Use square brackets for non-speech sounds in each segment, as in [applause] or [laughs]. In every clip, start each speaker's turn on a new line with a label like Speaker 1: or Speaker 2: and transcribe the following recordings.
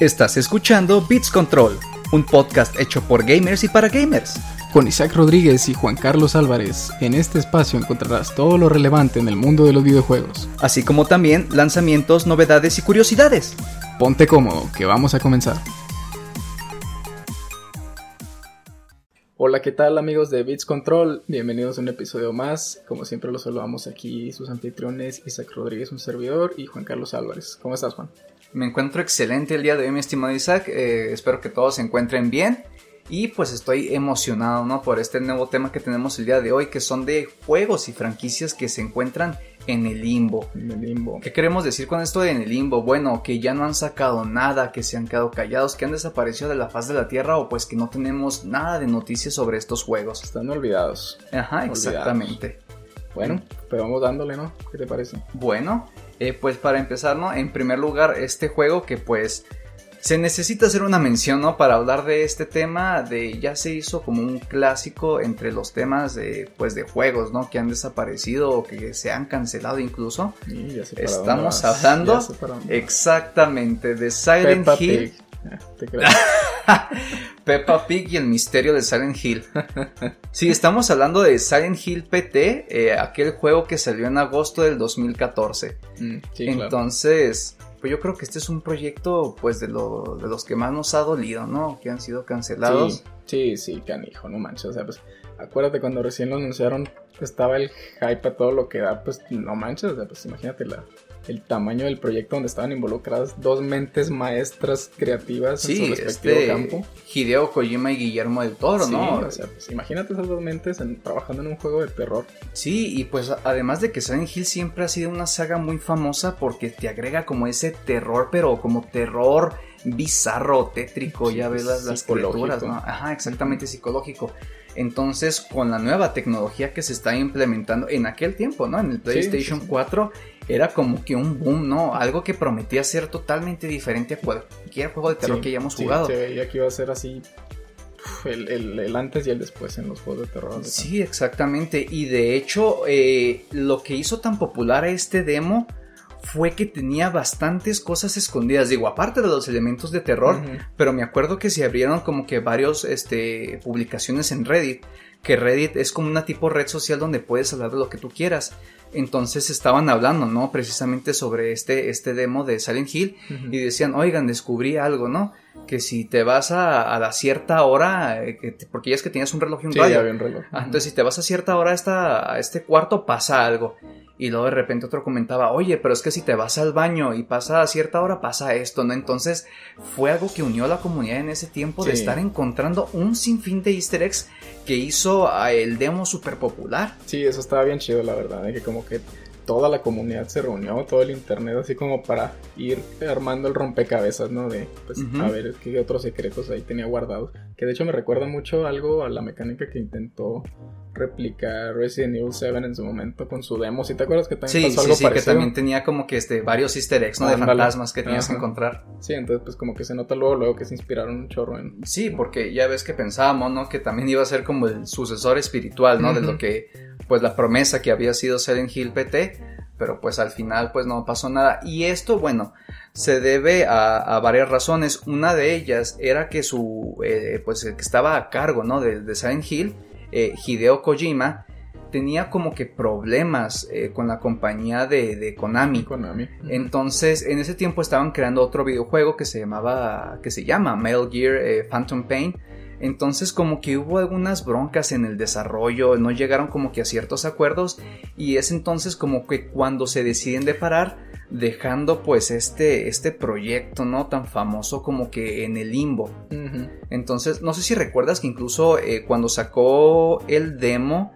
Speaker 1: Estás escuchando Beats Control, un podcast hecho por gamers y para gamers.
Speaker 2: Con Isaac Rodríguez y Juan Carlos Álvarez, en este espacio encontrarás todo lo relevante en el mundo de los videojuegos.
Speaker 1: Así como también lanzamientos, novedades y curiosidades.
Speaker 2: Ponte cómodo, que vamos a comenzar. Hola, ¿qué tal amigos de Beats Control? Bienvenidos a un episodio más. Como siempre los saludamos aquí sus anfitriones Isaac Rodríguez, un servidor, y Juan Carlos Álvarez. ¿Cómo estás, Juan?
Speaker 1: Me encuentro excelente el día de hoy, mi estimado Isaac. Eh, espero que todos se encuentren bien. Y pues estoy emocionado, ¿no? Por este nuevo tema que tenemos el día de hoy, que son de juegos y franquicias que se encuentran en el limbo.
Speaker 2: En el limbo.
Speaker 1: ¿Qué queremos decir con esto de en el limbo? Bueno, que ya no han sacado nada, que se han quedado callados, que han desaparecido de la faz de la tierra o pues que no tenemos nada de noticias sobre estos juegos.
Speaker 2: Están olvidados.
Speaker 1: Ajá, exactamente.
Speaker 2: Bueno, pero vamos dándole, ¿no? ¿Qué te parece?
Speaker 1: Bueno, eh, pues para empezar, ¿no? En primer lugar, este juego que pues se necesita hacer una mención, ¿no? Para hablar de este tema, de ya se hizo como un clásico entre los temas de, pues, de juegos, ¿no? Que han desaparecido o que se han cancelado incluso.
Speaker 2: ya
Speaker 1: Estamos hablando exactamente de Silent Hill. [laughs]
Speaker 2: te creo. [laughs]
Speaker 1: Peppa Pig y el misterio de Silent Hill. [laughs] Sí, estamos hablando de Silent Hill PT, eh, aquel juego que salió en agosto del 2014.
Speaker 2: Mm, sí,
Speaker 1: Entonces, pues yo creo que este es un proyecto pues de, lo, de los que más nos ha dolido, ¿no? Que han sido cancelados.
Speaker 2: Sí, sí, sí, canijo, no manches. O sea, pues acuérdate cuando recién lo anunciaron, estaba el hype a todo lo que da, pues no manches, o sea, pues imagínate la, el tamaño del proyecto donde estaban involucradas dos mentes maestras creativas en su respectivo
Speaker 1: este
Speaker 2: campo.
Speaker 1: Hideo Kojima y Guillermo del Toro,
Speaker 2: Sí,
Speaker 1: ¿no?
Speaker 2: o sea, pues imagínate esas dos mentes en- trabajando en un juego de terror.
Speaker 1: Sí, y pues además de que Silent Hill siempre ha sido una saga muy famosa porque te agrega como ese terror, pero como terror bizarro, tétrico,
Speaker 2: Sí,
Speaker 1: ya ves las, las criaturas, ¿no? Ajá, exactamente psicológico. Entonces, con la nueva tecnología que se está implementando en aquel tiempo, ¿no? En el PlayStation
Speaker 2: sí, sí.
Speaker 1: 4 era como que un boom, ¿no? Algo que prometía ser totalmente diferente a cualquier juego de terror que hayamos jugado.
Speaker 2: Se veía que iba a ser así el- el antes y el después en los juegos de terror.
Speaker 1: Sí, exactamente. Y de hecho, eh, lo que hizo tan popular a este demo fue que tenía bastantes cosas escondidas. Digo, aparte de los elementos de terror, pero me acuerdo que se abrieron como que varios este, publicaciones en Reddit. Que Reddit es como una tipo red social donde puedes hablar de lo que tú quieras. Entonces estaban hablando, ¿no? Precisamente sobre este, este demo de Silent Hill y decían, oigan, descubrí algo, ¿no? Que si te vas a, a la cierta hora, eh, que te- porque ya es que tenías un reloj y un
Speaker 2: Sí,
Speaker 1: radio.
Speaker 2: ya había un reloj.
Speaker 1: Ah, entonces si te vas a cierta hora a, esta, a este cuarto pasa algo. Y luego de repente otro comentaba, oye, pero es que si te vas al baño y pasa a cierta hora pasa esto, ¿no? Entonces fue algo que unió a la comunidad en ese tiempo de estar encontrando un sinfín de easter eggs que hizo el demo súper popular.
Speaker 2: Sí, eso estaba bien chido, la verdad, de que como que toda la comunidad se reunió, todo el internet, así como para ir armando el rompecabezas, ¿no? De, pues, a ver qué otros secretos ahí tenía guardados. Que de hecho me recuerda mucho algo a la mecánica que intentó replicar Resident Evil 7 en su momento con su demo. Si te acuerdas que también
Speaker 1: Sí,
Speaker 2: pasó
Speaker 1: sí,
Speaker 2: algo
Speaker 1: sí, que
Speaker 2: parecido?
Speaker 1: también tenía como que este, varios easter eggs, ¿no? De fantasmas que tenías que encontrar.
Speaker 2: Sí, entonces pues como que se nota luego, luego que se inspiraron un chorro en...
Speaker 1: Sí, porque ya ves que pensábamos, ¿no? Que también iba a ser como el sucesor espiritual, ¿no? De lo que, pues la promesa que había sido Silent Hill PT, pero pues al final pues no pasó nada. Y esto, bueno, se debe a, a varias razones. Una de ellas era que su, eh, pues el que estaba a cargo, ¿no? De, de Silent Hill, eh, Hideo Kojima, tenía como que problemas eh, con la compañía de, de Konami.
Speaker 2: Konami.
Speaker 1: Entonces, en ese tiempo estaban creando otro videojuego que se llamaba, que se llama Metal Gear Phantom Pain. Entonces, como que hubo algunas broncas en el desarrollo, no llegaron como que a ciertos acuerdos y es entonces como que cuando se deciden de parar, dejando pues este, este proyecto, ¿no? Tan famoso como que en el limbo. Entonces, no sé si recuerdas que incluso eh, cuando sacó el demo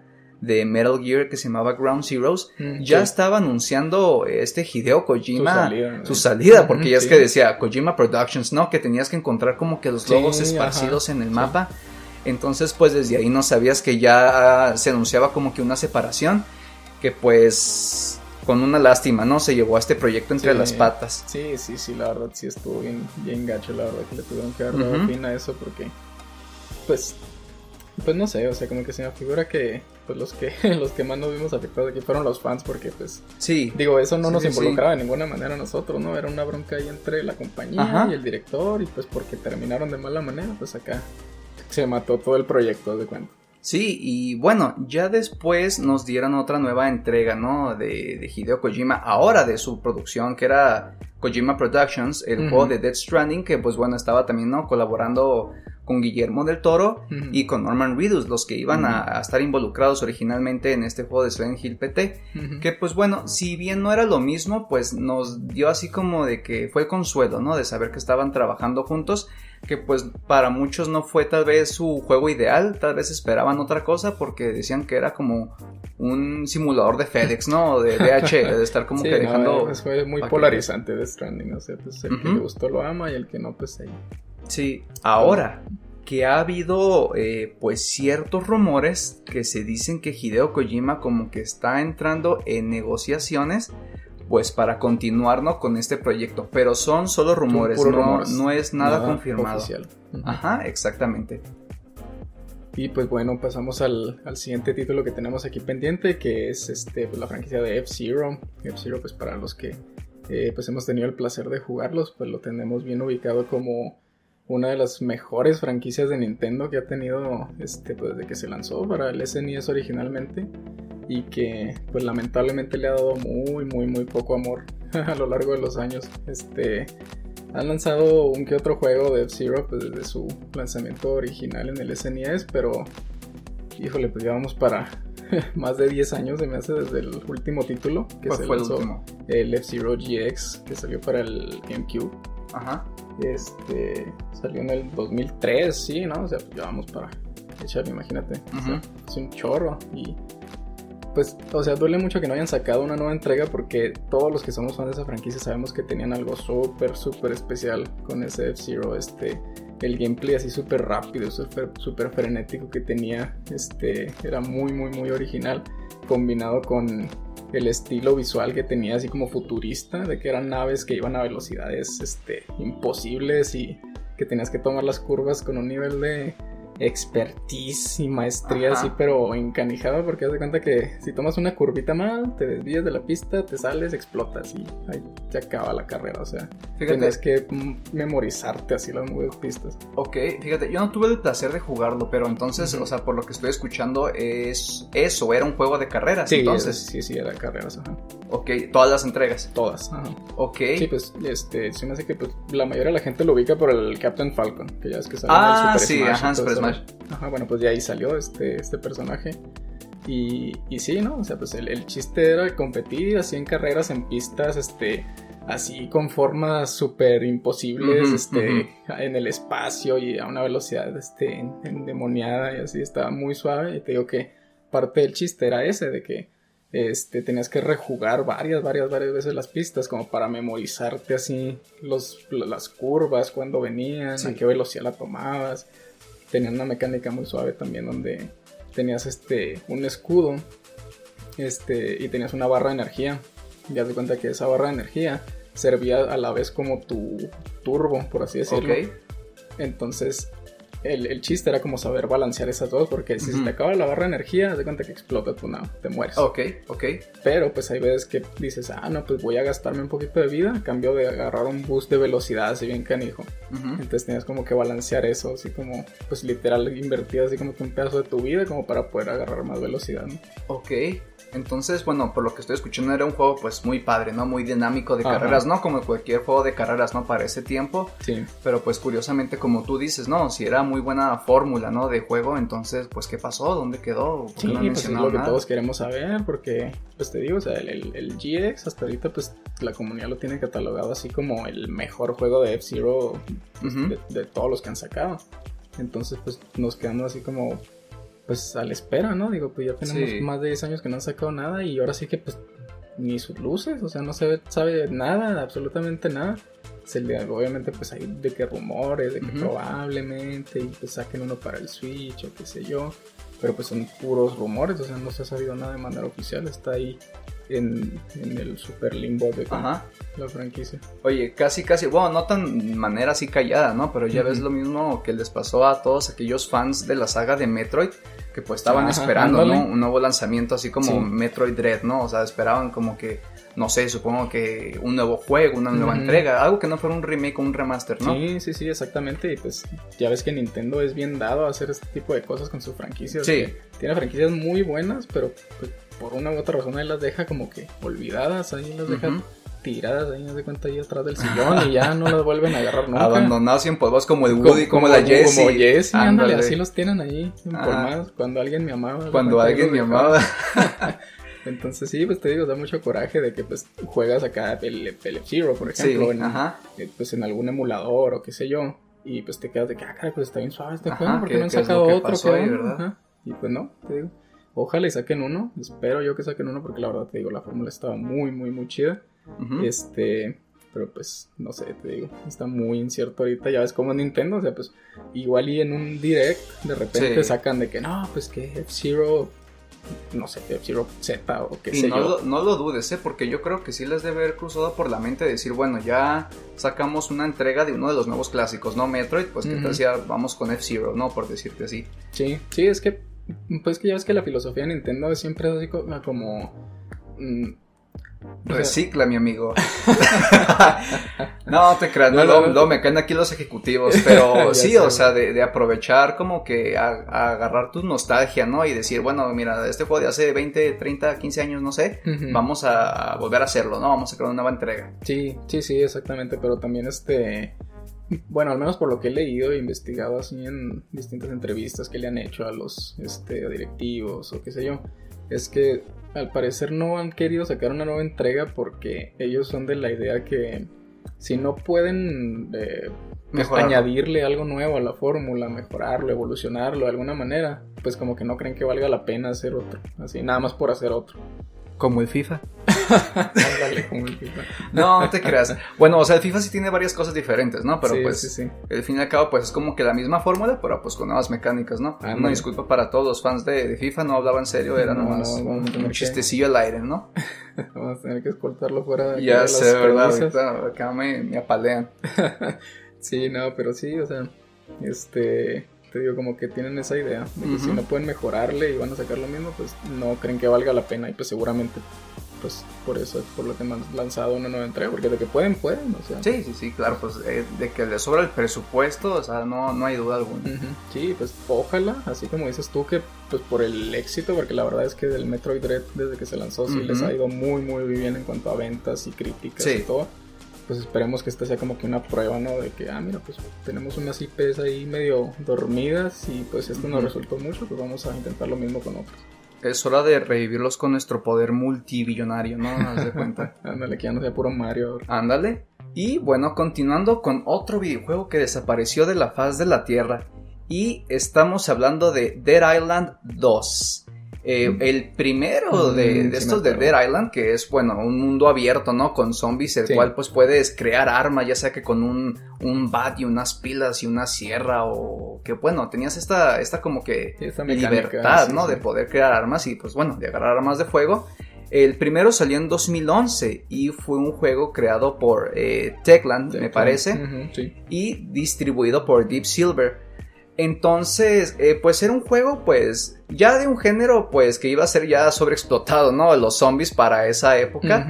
Speaker 1: de Metal Gear que se llamaba Ground Zeroes,
Speaker 2: Mm,
Speaker 1: ya
Speaker 2: sí.
Speaker 1: estaba anunciando este Hideo Kojima
Speaker 2: Su salida,
Speaker 1: su
Speaker 2: ¿no?
Speaker 1: salida, porque ya es que decía Kojima Productions, ¿no? Que tenías que encontrar como que los
Speaker 2: Sí,
Speaker 1: logos esparcidos
Speaker 2: ajá,
Speaker 1: en el mapa. Entonces, pues desde ahí no sabías que ya se anunciaba como que una separación, que pues con una lástima, ¿no? Se llevó a este proyecto entre
Speaker 2: Sí.
Speaker 1: las patas.
Speaker 2: Sí, sí, sí, la verdad sí estuvo bien, bien gacho, la verdad que le tuvieron que dar
Speaker 1: Ujú.
Speaker 2: fin a eso porque, pues, Pues no sé, o sea, como que se me figura que pues los que [laughs] los que más nos vimos afectados aquí fueron los fans porque pues
Speaker 1: Sí.
Speaker 2: digo, eso no
Speaker 1: Sí,
Speaker 2: nos
Speaker 1: sí,
Speaker 2: involucraba de ninguna manera a nosotros, ¿no? Era una bronca ahí entre la compañía
Speaker 1: Ajá.
Speaker 2: y el director y pues porque terminaron de mala manera, pues acá se mató todo el proyecto, de cuenta.
Speaker 1: Sí, y bueno, ya después nos dieron otra nueva entrega, ¿no? De, de Hideo Kojima, ahora de su producción, que era Kojima Productions, el
Speaker 2: Ujú.
Speaker 1: juego de Death Stranding, que pues bueno, estaba también, ¿no? Colaborando con Guillermo del Toro y con Norman Reedus, los que iban a, estar involucrados originalmente en este juego de Silent Hill PT. Que pues bueno, si bien no era lo mismo, pues nos dio así como de que fue consuelo, ¿no? De saber que estaban trabajando juntos, que pues para muchos no fue tal vez su juego ideal, tal vez esperaban otra cosa porque decían que era como un simulador de FedEx, ¿no? O de DHL, [laughs] de estar como
Speaker 2: Sí,
Speaker 1: que
Speaker 2: no,
Speaker 1: dejando...
Speaker 2: pues fue muy polarizante de Stranding, o sea, pues el que le gustó lo ama y el que no, pues ahí.
Speaker 1: Sí, ahora que ha habido eh, pues ciertos rumores que se dicen que Hideo Kojima como que está entrando en negociaciones pues para continuar ¿no? con este proyecto, pero son solo rumores, no,
Speaker 2: rumores.
Speaker 1: no es nada, confirmado.
Speaker 2: oficial.
Speaker 1: Ajá, exactamente.
Speaker 2: Y pues bueno, pasamos al, al siguiente título que tenemos aquí pendiente, que es este pues, la franquicia de F-Zero. F-Zero, pues para los que eh, pues hemos tenido el placer de jugarlos, pues lo tenemos bien ubicado como una de las mejores franquicias de Nintendo que ha tenido este pues desde que se lanzó para el SNES originalmente y que pues lamentablemente le ha dado muy muy muy poco amor [laughs] a lo largo de los años. Este han lanzado un que otro juego de F-Zero pues, desde su lanzamiento original en el SNES, pero híjole, pues ya vamos para [laughs] más de 10 años, se me hace desde el último título que
Speaker 1: ¿Cuál
Speaker 2: se
Speaker 1: fue el
Speaker 2: lanzó,
Speaker 1: último?
Speaker 2: el F-Zero GX, que salió para el GameCube.
Speaker 1: Ajá.
Speaker 2: Este salió en el 2003, sí, ¿no? O sea, pues ya vamos para echarle, imagínate. O sea,
Speaker 1: Ujú.
Speaker 2: es un chorro y pues, o sea, duele mucho que no hayan sacado una nueva entrega porque todos los que somos fans de esa franquicia sabemos que tenían algo súper, súper especial con ese F-Zero, este, el gameplay así súper rápido, súper, súper frenético que tenía, este, era muy, muy, muy original, combinado con el estilo visual que tenía así como futurista, de que eran naves que iban a velocidades, este, imposibles y que tenías que tomar las curvas con un nivel de expertise y maestría
Speaker 1: Ajá.
Speaker 2: así, pero encanijada porque haz de cuenta que si tomas una curvita mal, te desvías de la pista, te sales, explotas y ahí se acaba la carrera, o sea,
Speaker 1: Fíjate,
Speaker 2: tienes que memorizarte así las nuevas pistas.
Speaker 1: ok, fíjate, yo no tuve el placer de jugarlo, pero entonces, o sea, por lo que estoy escuchando, es eso, era un juego de carreras, entonces,
Speaker 2: sí, sí, era carreras, ajá.
Speaker 1: ok, todas las entregas,
Speaker 2: Todas, ajá.
Speaker 1: ok.
Speaker 2: Sí, pues, este, se me hace que pues, la mayoría de la gente lo ubica por el Captain Falcon, que ya es que sale
Speaker 1: Ah,
Speaker 2: en el Super
Speaker 1: sí,
Speaker 2: Smash.
Speaker 1: ajá, Super
Speaker 2: eso.
Speaker 1: Smash.
Speaker 2: Ajá, bueno, pues de ahí salió este, este personaje. Y, y sí, ¿no? O sea, pues el, el chiste era competir así en carreras, en pistas, este, así con formas súper imposibles, este, en el espacio y a una velocidad, este, en- endemoniada y así, estaba muy suave. Y te digo que parte del chiste era ese, de que este, tenías que rejugar varias, varias, varias veces las pistas como para memorizarte así los, las curvas, cuando venían,
Speaker 1: Sí.
Speaker 2: a qué velocidad la tomabas. Tenían una mecánica muy suave también donde tenías este, un escudo este, y tenías una barra de energía. Y haz de cuenta que esa barra de energía servía a la vez como tu turbo, por así decirlo. Entonces, el, el chiste era como saber balancear esas dos, porque si se te acaba la barra de energía, de cuenta que explota tu nave, te mueres.
Speaker 1: ok, ok.
Speaker 2: Pero pues hay veces que dices, ah, no, pues voy a gastarme un poquito de vida a cambio de agarrar un boost de velocidad así bien canijo.
Speaker 1: Ujú.
Speaker 2: Entonces tenías como que balancear eso, así como, pues literal invertir así como que un pedazo de tu vida como para poder agarrar más velocidad, ¿no?
Speaker 1: Ok, entonces, bueno, por lo que estoy escuchando era un juego pues muy padre, ¿no? Muy dinámico de
Speaker 2: Ajá.
Speaker 1: carreras, ¿no? Como cualquier juego de carreras, ¿no? Para ese tiempo,
Speaker 2: Sí.
Speaker 1: pero pues curiosamente como tú dices, ¿no? Si era muy buena fórmula, ¿no? De juego, entonces, pues, ¿qué pasó? ¿Dónde quedó? ¿Por qué
Speaker 2: Sí,
Speaker 1: no
Speaker 2: pues es lo que todos queremos saber, porque, pues te digo, o sea, el, el- el GX hasta ahorita, pues la comunidad lo tiene catalogado así como el mejor juego de F-Zero pues, de, de todos los que han sacado. Entonces, pues nos quedamos así como, pues a la espera, ¿no? Digo, pues ya tenemos
Speaker 1: Sí.
Speaker 2: más de 10 años que no han sacado nada y ahora sí que, pues, ni sus luces, o sea, no se ve- sabe nada, absolutamente nada. Se le, obviamente, pues hay de que rumores, de que probablemente, y pues saquen uno para el Switch o qué sé yo. Pero pues son puros rumores, o sea, no se ha sabido nada de manera oficial, está ahí en, en el super limbo de
Speaker 1: Ajá.
Speaker 2: la franquicia.
Speaker 1: Oye, casi, casi, bueno, no tan manera así callada, ¿no? Pero ya ves lo mismo que les pasó a todos aquellos fans de la saga de Metroid, que pues estaban
Speaker 2: Ajá,
Speaker 1: esperando,
Speaker 2: ándale.
Speaker 1: ¿no? Un nuevo lanzamiento así como
Speaker 2: Sí.
Speaker 1: Metroid Dread, ¿no? O sea, esperaban como que, no sé, supongo que un nuevo juego, una nueva entrega, algo que no fuera un remake o un remaster, ¿no?
Speaker 2: Sí, sí, sí, exactamente. Y pues ya ves que Nintendo es bien dado a hacer este tipo de cosas con sus franquicias.
Speaker 1: Sí.
Speaker 2: Tiene franquicias muy buenas, pero pues, por una u otra razón ahí las deja como que olvidadas, ahí las deja
Speaker 1: Ujú.
Speaker 2: tiradas, ahí haz de cuenta ahí atrás del sillón y ya no las vuelven a agarrar nunca.
Speaker 1: Abandonados y empolvados como el Woody, como, la Jessie.
Speaker 2: Como Jessie, ándale, así los tienen ahí empolvados. Cuando alguien me amaba.
Speaker 1: Cuando alguien me amaba. [laughs]
Speaker 2: Entonces sí, pues te digo, da mucho coraje de que pues juegas acá el, el F-Zero, por
Speaker 1: Sí,
Speaker 2: ejemplo, en,
Speaker 1: ajá.
Speaker 2: eh, pues en algún emulador o qué sé yo, y pues te quedas de que, ah, caray, pues está bien suave este
Speaker 1: Ajá,
Speaker 2: juego, porque
Speaker 1: ¿qué-
Speaker 2: no han sacado
Speaker 1: que
Speaker 2: otro?
Speaker 1: pasó
Speaker 2: ¿Qué
Speaker 1: ahí, verdad?
Speaker 2: Ajá. Y pues no, te digo, ojalá y saquen uno, espero yo que saquen uno, porque la verdad te digo, la fórmula estaba muy, muy, muy chida, este, pero pues, no sé, te digo, está muy incierto ahorita, ya ves cómo es Nintendo, o sea, pues, igual y en un direct, de repente
Speaker 1: Sí.
Speaker 2: sacan de que, no, pues que F-Zero, no sé, F-Zero Z o qué
Speaker 1: Y
Speaker 2: sé
Speaker 1: no
Speaker 2: yo.
Speaker 1: lo, no lo dudes, ¿eh? porque yo creo que sí les debe haber cruzado por la mente decir, bueno, ya sacamos una entrega de uno de los nuevos clásicos, ¿no? Metroid, pues que tal si ya vamos con F-Zero, ¿no? Por decirte así.
Speaker 2: Sí, sí, es que, pues que ya ves que la filosofía de Nintendo siempre es así co- como... mm, o sea,
Speaker 1: Recicla, mi amigo. [laughs] [laughs] no te creas, no,
Speaker 2: No, no,
Speaker 1: luego-
Speaker 2: no.
Speaker 1: luego me caen aquí los ejecutivos, pero [laughs] sí, o sea, de, de aprovechar como que a, a agarrar tu nostalgia, ¿no? Y decir, bueno, mira, este juego de hace 20, 30, 15 años, no sé, vamos a, a volver a hacerlo, ¿no? Vamos a crear una nueva entrega.
Speaker 2: Sí, sí, sí, exactamente, pero también este... Bueno, al menos por lo que he leído e investigado así en distintas entrevistas que le han hecho a los este, directivos o qué sé yo, es que al parecer no han querido sacar una nueva entrega porque ellos son de la idea que si no pueden eh, pues, añadirle algo nuevo a la fórmula, mejorarlo, evolucionarlo de alguna manera, pues como que no creen que valga la pena hacer otro, así nada más por hacer otro.
Speaker 1: Como el FIFA. [laughs]
Speaker 2: Ándale, como el FIFA.
Speaker 1: No, no te creas. Bueno, o sea, el FIFA sí tiene varias cosas diferentes, ¿no? Pero
Speaker 2: Sí,
Speaker 1: pues,
Speaker 2: sí, sí.
Speaker 1: al fin y al cabo, pues es como que la misma fórmula, pero pues con nuevas mecánicas, ¿no?
Speaker 2: Ándale.
Speaker 1: Una disculpa para todos los fans de, de FIFA, no hablaba en serio, era
Speaker 2: No,
Speaker 1: nomás
Speaker 2: no,
Speaker 1: un
Speaker 2: que-
Speaker 1: chistecillo al aire, ¿no? [laughs]
Speaker 2: Vamos a tener que escoltarlo fuera de,
Speaker 1: Ya
Speaker 2: de las
Speaker 1: sé, ¿verdad? Ahorita acá me, me apalean. [laughs]
Speaker 2: Sí, no, pero sí, o sea, este, te digo como que tienen esa idea de que si no pueden mejorarle y van a sacar lo mismo, pues no creen que valga la pena y pues seguramente, pues por eso es por lo que han lanzado una nueva entrega, porque de que pueden, pueden, o sea.
Speaker 1: Sí, sí, sí, claro, pues eh, de que le sobra el presupuesto, o sea, no, no hay duda alguna.
Speaker 2: Ujú. Sí, pues ojalá, así como dices tú, que pues por el éxito, porque la verdad es que del Metroid Dread desde que se lanzó sí les ha ido muy muy bien en cuanto a ventas y críticas
Speaker 1: Sí.
Speaker 2: y todo. Pues esperemos que esta sea como que una prueba, ¿no? De que, ah, mira, pues tenemos unas IPs ahí medio dormidas y pues esto nos
Speaker 1: Ujú.
Speaker 2: resultó mucho, pues vamos a intentar lo mismo con otros.
Speaker 1: Es hora de revivirlos con nuestro poder multibillonario, ¿no? Haz de cuenta. [laughs]
Speaker 2: Ándale, que ya no sea puro Mario ahora.
Speaker 1: Ándale. Y bueno, continuando con otro videojuego que desapareció de la faz de la Tierra. Y estamos hablando de Dead Island 2. Eh, el primero de,
Speaker 2: sí
Speaker 1: estos de. Dead Island, que es, bueno, un mundo abierto, ¿no? Con zombies, el
Speaker 2: Sí.
Speaker 1: cual pues puedes crear armas, ya sea que con un, un bat y unas pilas y una sierra o que, bueno, tenías esta, esta como que
Speaker 2: Sí, esta mecánica,
Speaker 1: libertad, ¿no?
Speaker 2: sí.
Speaker 1: De poder crear armas y pues bueno, de agarrar armas de fuego. El primero salió en 2011 y fue un juego creado por eh, Techland, me parece,
Speaker 2: sí.
Speaker 1: y distribuido por Deep Silver. Entonces, eh, pues era un juego, pues, ya de un género, pues, que iba a ser ya sobreexplotado, ¿no? Los zombies para esa época.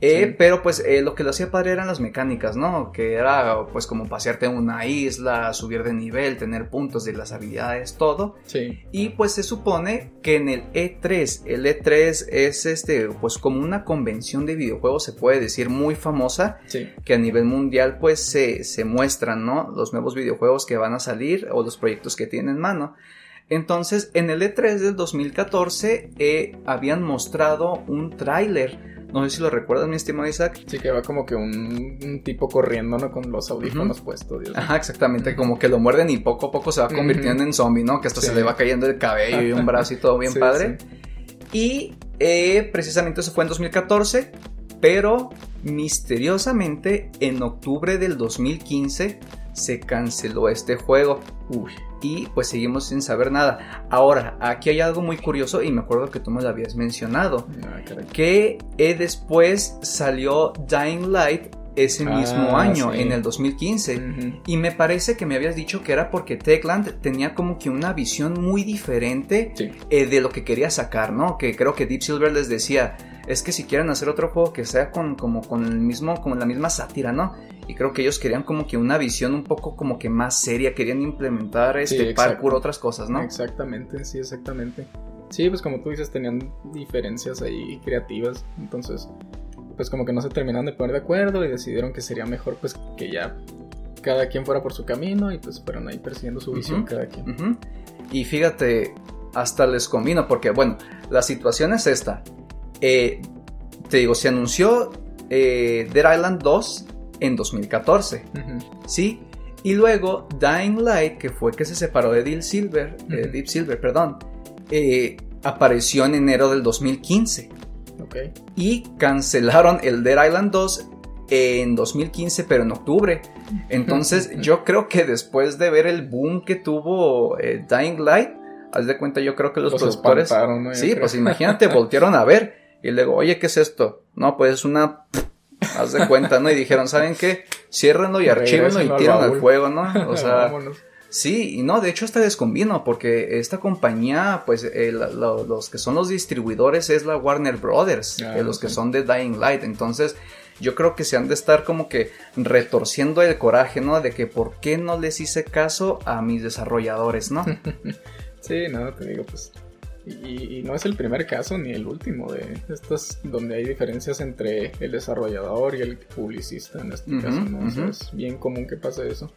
Speaker 1: Eh,
Speaker 2: sí.
Speaker 1: Pero pues eh, lo que lo hacía padre eran las mecánicas, ¿no? Que era pues como pasearte en una isla, subir de nivel, tener puntos de las habilidades, todo.
Speaker 2: Sí.
Speaker 1: Y pues se supone que en el E3, el E3 es este, pues como una convención de videojuegos, se puede decir, muy famosa,
Speaker 2: Sí.
Speaker 1: que a nivel mundial pues se, se muestran, ¿no? Los nuevos videojuegos que van a salir o los proyectos que tienen en mano. Entonces, en el E3 del 2014 eh, habían mostrado un tráiler. No sé si lo recuerdas, mi estimado Isaac.
Speaker 2: Sí, que va como que un, un tipo corriendo, ¿no? Con los audífonos puestos. Dios.
Speaker 1: Ajá, exactamente, como que lo muerden y poco a poco se va convirtiendo en zombie, ¿no? Que hasta
Speaker 2: Sí.
Speaker 1: se le va cayendo el cabello y un brazo y todo bien [laughs]
Speaker 2: Sí,
Speaker 1: padre.
Speaker 2: sí.
Speaker 1: Y eh, precisamente eso fue en 2014, pero misteriosamente en octubre del 2015 se canceló este juego.
Speaker 2: Uy.
Speaker 1: Y pues seguimos sin saber nada. Ahora, aquí hay algo muy curioso y me acuerdo que tú me lo habías mencionado,
Speaker 2: Ah,
Speaker 1: que eh, después salió Dying Light ese
Speaker 2: Ah,
Speaker 1: mismo año,
Speaker 2: sí.
Speaker 1: en el 2015.
Speaker 2: Ujú.
Speaker 1: Y me parece que me habías dicho que era porque Techland tenía como que una visión muy diferente
Speaker 2: Sí.
Speaker 1: eh, de lo que quería sacar, ¿no? Que creo que Deep Silver les decía, es que si quieren hacer otro juego que sea con, como con el mismo, con la misma sátira, ¿no? Y creo que ellos querían como que una visión un poco como que más seria, querían implementar este
Speaker 2: exacto.
Speaker 1: parkour, otras cosas, ¿no?
Speaker 2: Exactamente, sí, exactamente. Sí, pues como tú dices, tenían diferencias ahí creativas, entonces, pues como que no se terminaron de poner de acuerdo y decidieron que sería mejor pues que ya cada quien fuera por su camino y pues fueron ahí persiguiendo su visión cada quien.
Speaker 1: Y fíjate, hasta les combino, porque bueno, la situación es esta. Eh, te digo, se anunció eh, Dead Island 2 en 2014.
Speaker 2: Ujú.
Speaker 1: ¿sí? Y luego Dying Light, que fue que se separó de Deep Silver. Deep Silver, perdón, eh, apareció en enero del 2015
Speaker 2: Ok.
Speaker 1: y cancelaron el Dead Island 2 en 2015, pero en octubre. [laughs] Entonces, yo creo que después de ver el boom que tuvo eh, Dying Light, haz de cuenta, yo creo que los,
Speaker 2: Los
Speaker 1: productores.
Speaker 2: ¿no?
Speaker 1: Sí,
Speaker 2: creo.
Speaker 1: pues imagínate, voltearon a ver y luego, oye, ¿qué es esto? No, pues es una. Haz de cuenta, ¿no? Y dijeron, ¿saben qué? Ciérrenlo y archívenlo y tiran al fuego, ¿no? [laughs] O sea, sí, y no, de hecho hasta desconvino, porque esta compañía, pues eh, la- los que son los distribuidores es la Warner Brothers,
Speaker 2: Ah,
Speaker 1: los que son de Dying Light. Entonces, yo creo que se han de estar como que retorciendo el coraje, ¿no? De que por qué no les hice caso a mis desarrolladores, ¿no? [laughs]
Speaker 2: Sí, no, te digo, pues. Y, y no es el primer caso ni el último de estos donde hay diferencias entre el desarrollador y el publicista en este caso, ¿no? O sea,
Speaker 1: ujú.
Speaker 2: es bien común que pase eso.